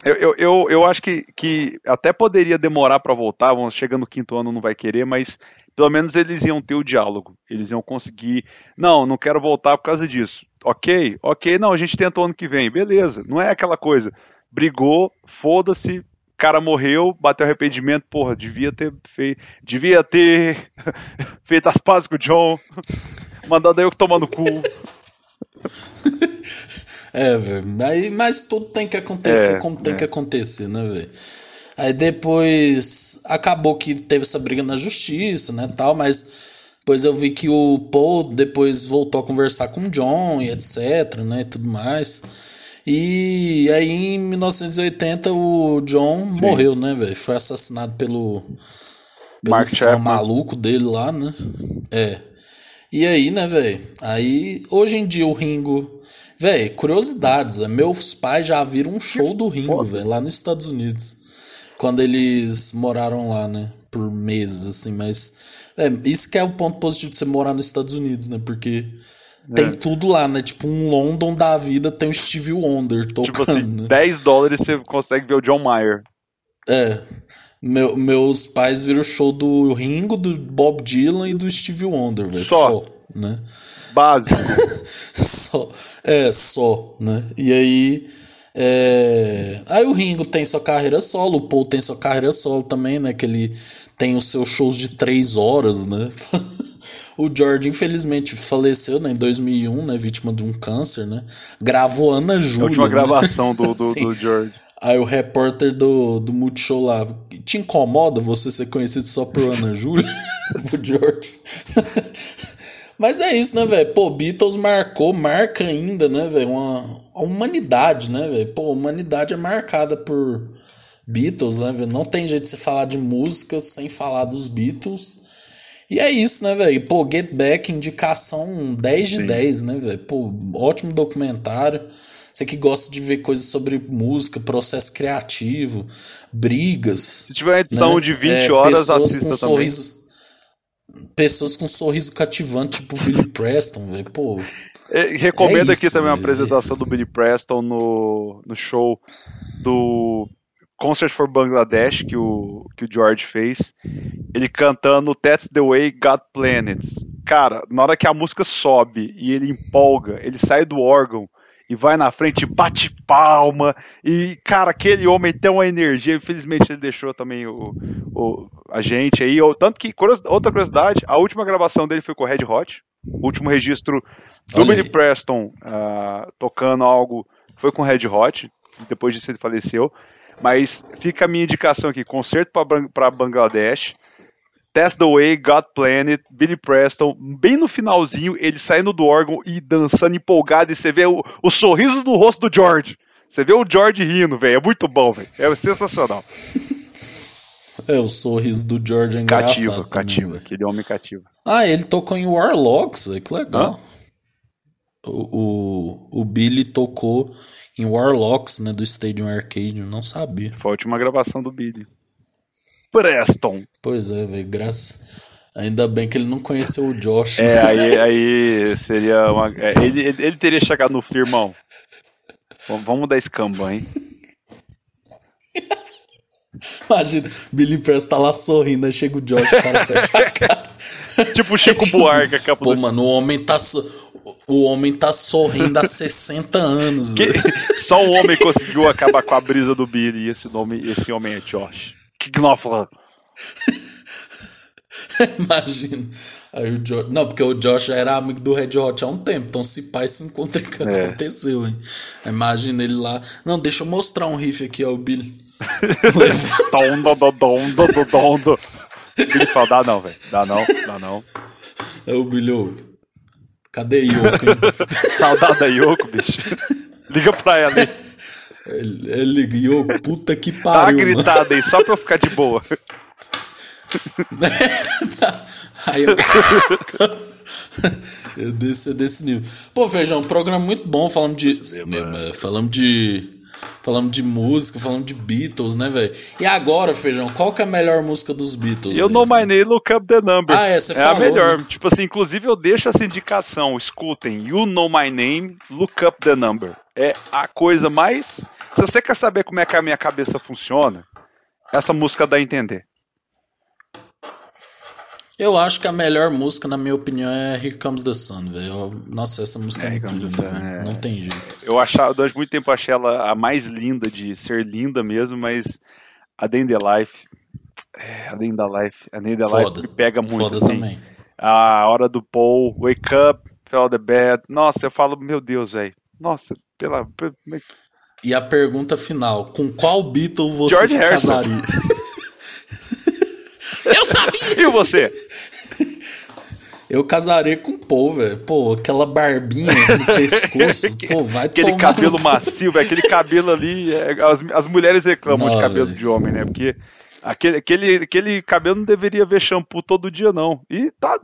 Eu, eu, eu, eu acho que, que até poderia demorar pra voltar, vamos chegando no quinto ano não vai querer, mas pelo menos eles iam ter o diálogo, eles iam conseguir. Não, não quero voltar por causa disso. Ok, ok, não, a gente tenta o ano que vem, beleza. Não é aquela coisa. Brigou, foda-se, cara morreu, bateu arrependimento, porra, devia ter feito. Devia ter feito as pazes com o John, mandado eu que tomar no cu.
É, velho. Mas tudo tem que acontecer
É,
como tem
é.
que acontecer, né, velho? Aí depois acabou que teve essa briga na justiça, né, tal, mas depois eu vi que o Paul depois voltou a conversar com o John e etc, né, e tudo mais. E aí em 1980 o John morreu, né, velho? Foi assassinado pelo pelo
Mark
fã maluco dele lá, né? É. E aí, né, velho? Aí, hoje em dia o Ringo. Velho, curiosidades. é, Meus pais já viram um show do Ringo, velho, lá nos Estados Unidos. Quando eles moraram lá, né? Por meses, assim, mas. É, isso que é o ponto positivo de você morar nos Estados Unidos, né? Porque tem
É.
tudo lá, né? Tipo, um London da vida tem o Stevie Wonder tocando,
Tipo assim,
né?
10 dólares você consegue ver o John Mayer.
É. Meu- meus pais viram o show do Ringo, do Bob Dylan e do Stevie Wonder, velho.
Só.
Só, né?
Básico.
só. É, só, né? E aí. É... Aí o Ringo tem sua carreira solo, o Paul tem sua carreira solo também, né? Que ele tem os seus shows de três horas, né? o George, infelizmente, faleceu né, em 2001, né? Vítima de um câncer, né? Gravou Ana Júlia. A
última né? gravação do, do, do George.
Aí o repórter do, do Multishow lá, te incomoda você ser conhecido só por Ana Júlia? o George. Mas é isso, né, velho? Pô, Beatles marcou, marca ainda, né, velho? Uma, a humanidade, né, velho? Pô, a humanidade é marcada por Beatles, né, velho? Não tem jeito de você falar de música sem falar dos Beatles. E é isso, né, velho? Pô, Get Back, indicação 10 de Sim. 10, né, velho? Pô, ótimo documentário. Você que gosta de ver coisas sobre música, processo criativo, brigas.
Se tiver edição né? de 20 é, horas, assista com também. Sorriso,
pessoas com um sorriso cativante, tipo Billy Preston, velho. Pô.
É, recomendo é isso, aqui também véio. a apresentação do Billy Preston no, no show do Concert for Bangladesh que o, que o George fez. Ele cantando That's the Way God Planets. Cara, na hora que a música sobe e ele empolga, ele sai do órgão e vai na frente, bate palma. E, cara, aquele homem tem uma energia. Infelizmente, ele deixou também o, o a gente aí. Tanto que, outra curiosidade, a última gravação dele foi com o Red Hot. O último registro do Billy Preston uh, tocando algo foi com o Red Hot. Depois disso, ele faleceu. Mas fica a minha indicação aqui: concerto para Bangladesh. Test the Way, God Planet, Billy Preston, bem no finalzinho, ele saindo do órgão e dançando empolgado, e você vê o, o sorriso no rosto do George. Você vê o George rindo, velho. É muito bom, velho. É sensacional.
É, o sorriso do George é engraçado.
Cativa, cativa. Aquele homem cativa.
Ah, ele tocou em Warlocks, velho. Que legal. O, o, o, Billy tocou em Warlocks, né? Do Stadium Arcade. Não sabia.
Foi a última gravação do Billy. Preston.
Pois é, velho. Graças. Ainda bem que ele não conheceu o Josh.
É, né? aí, aí seria uma. É, ele, ele teria chegado no firmão. Vamos dar escamba, hein?
Imagina, Billy Preston tá lá sorrindo, aí chega o Josh, o cara fecha a cara.
tipo o Chico tipo Buarque, a capa
Pô, do... mano, o homem tá. So... O homem tá sorrindo há 60 anos.
Que... Só um homem conseguiu acabar com a brisa do Billy e esse, nome, esse homem é Josh. Que Knopfler.
Imagina. Aí o Josh. Não, porque o Josh já era amigo do Red Hot há um tempo. Então se pai se encontra que é. aconteceu, hein? Imagina ele lá. Não, deixa eu mostrar um riff aqui, ó, o Billy.
Billy fala, dá não, velho. Dá não, dá não.
É o Billy, cadê Yoko?
Saudade da Yoko, bicho. Liga pra ela aí.
Ele, Yoko, puta que pariu. Dá uma
gritada mano. aí, só pra eu ficar de boa.
Aí eu. eu desci desse nível. Pô, Feijão, um programa muito bom falando de. Falamos de. Falamos de música, falamos de Beatles, né, velho? E agora, Feijão, qual que é a melhor música dos Beatles?
Eu
know
my name, look up the number.
Ah, é, você
é
falou,
a melhor.
Né?
Tipo assim, inclusive eu deixo essa indicação. Escutem, you know my name, look up the number. É a coisa mais. Se você quer saber como é que a minha cabeça funciona, essa música dá a entender.
Eu acho que a melhor música, na minha opinião, é Here Comes the Sun, velho. Nossa, essa música é, é linda, é... Não tem jeito.
Eu achava, durante muito tempo achei ela a mais linda de ser linda mesmo, mas a Day in the Life. É, a Day in the Life. A Day in the. Life me pega muito. Foda assim. também. A hora do Paul, Wake Up, Fell the Bed. Nossa, eu falo, meu Deus, velho. Nossa, pela. pela...
E a pergunta final: com qual Beatle você George se Harrison. casaria?
Eu sabia! e você?
Eu casaria com o Paul, velho. Pô, aquela barbinha no pescoço. pô, vai
Aquele
tomar
cabelo macio, velho. Aquele cabelo ali. É, as, as mulheres reclamam não, de cabelo véio. de homem, né? Porque aquele, aquele, aquele cabelo não deveria ver shampoo todo dia, não. E tá.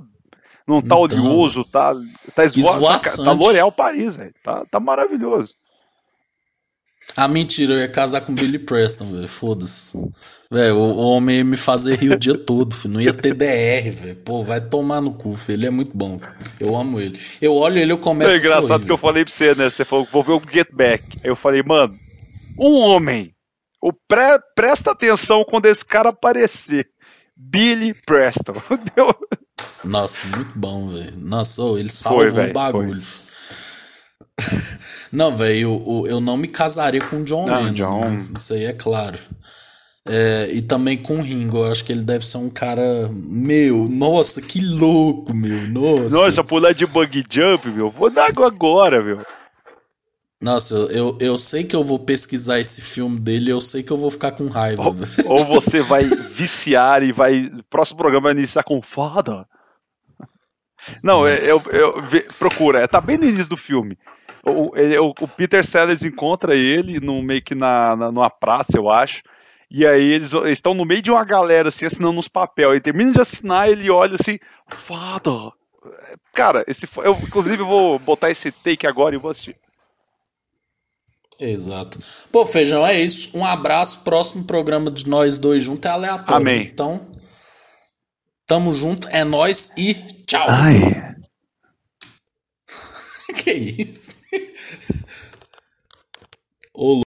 Não tá então, oleoso, tá. Tá, esvoaçante. tá L'Oréal Paris, velho. Tá, tá maravilhoso.
Ah, mentira, eu ia casar com Billy Preston, velho. Foda-se. Velho, o, o, homem ia me fazer rir o dia todo, filho. Não ia ter DR, velho. Pô, vai tomar no cu, filho. Ele é muito bom. Eu amo ele. Eu olho ele, eu começo
é a É engraçado sorrir, que eu falei pra você, né? Você falou, vou ver o Get Back. Aí eu falei, mano, um homem. O pre presta atenção quando esse cara aparecer. Billy Preston.
Nossa, muito bom, velho. Nossa, oh, ele salvou o bagulho. Foi. Não, velho, eu, eu não me casaria com John
Não,
Lennon.
John.
né? Isso aí é claro. É, e também com o Ringo, eu acho que ele deve ser um cara. Meu, nossa, que louco, meu. Nossa.
Nossa, pular de bug jump, meu. Vou dar água agora, meu.
Nossa, eu, eu, eu sei que eu vou pesquisar esse filme dele, eu sei que eu vou ficar com raiva.
Ou, ou você vai viciar e vai. Próximo programa vai iniciar com foda. Não, é, eu, eu, vê- procura, é, tá bem no início do filme. O, ele- o, o Peter Sellers encontra ele no, meio que na, na, numa praça, eu acho. E aí eles estão no meio de uma galera, assim, assinando uns papel. Ele termina de assinar, ele olha assim, foda. Cara, esse, eu inclusive vou botar esse take agora e vou assistir.
Exato. Pô, Feijão, é isso. Um abraço. Próximo programa de nós dois juntos é aleatório.
Amém.
Então, tamo junto, é nós e tchau.
Ai.
que isso? Ô,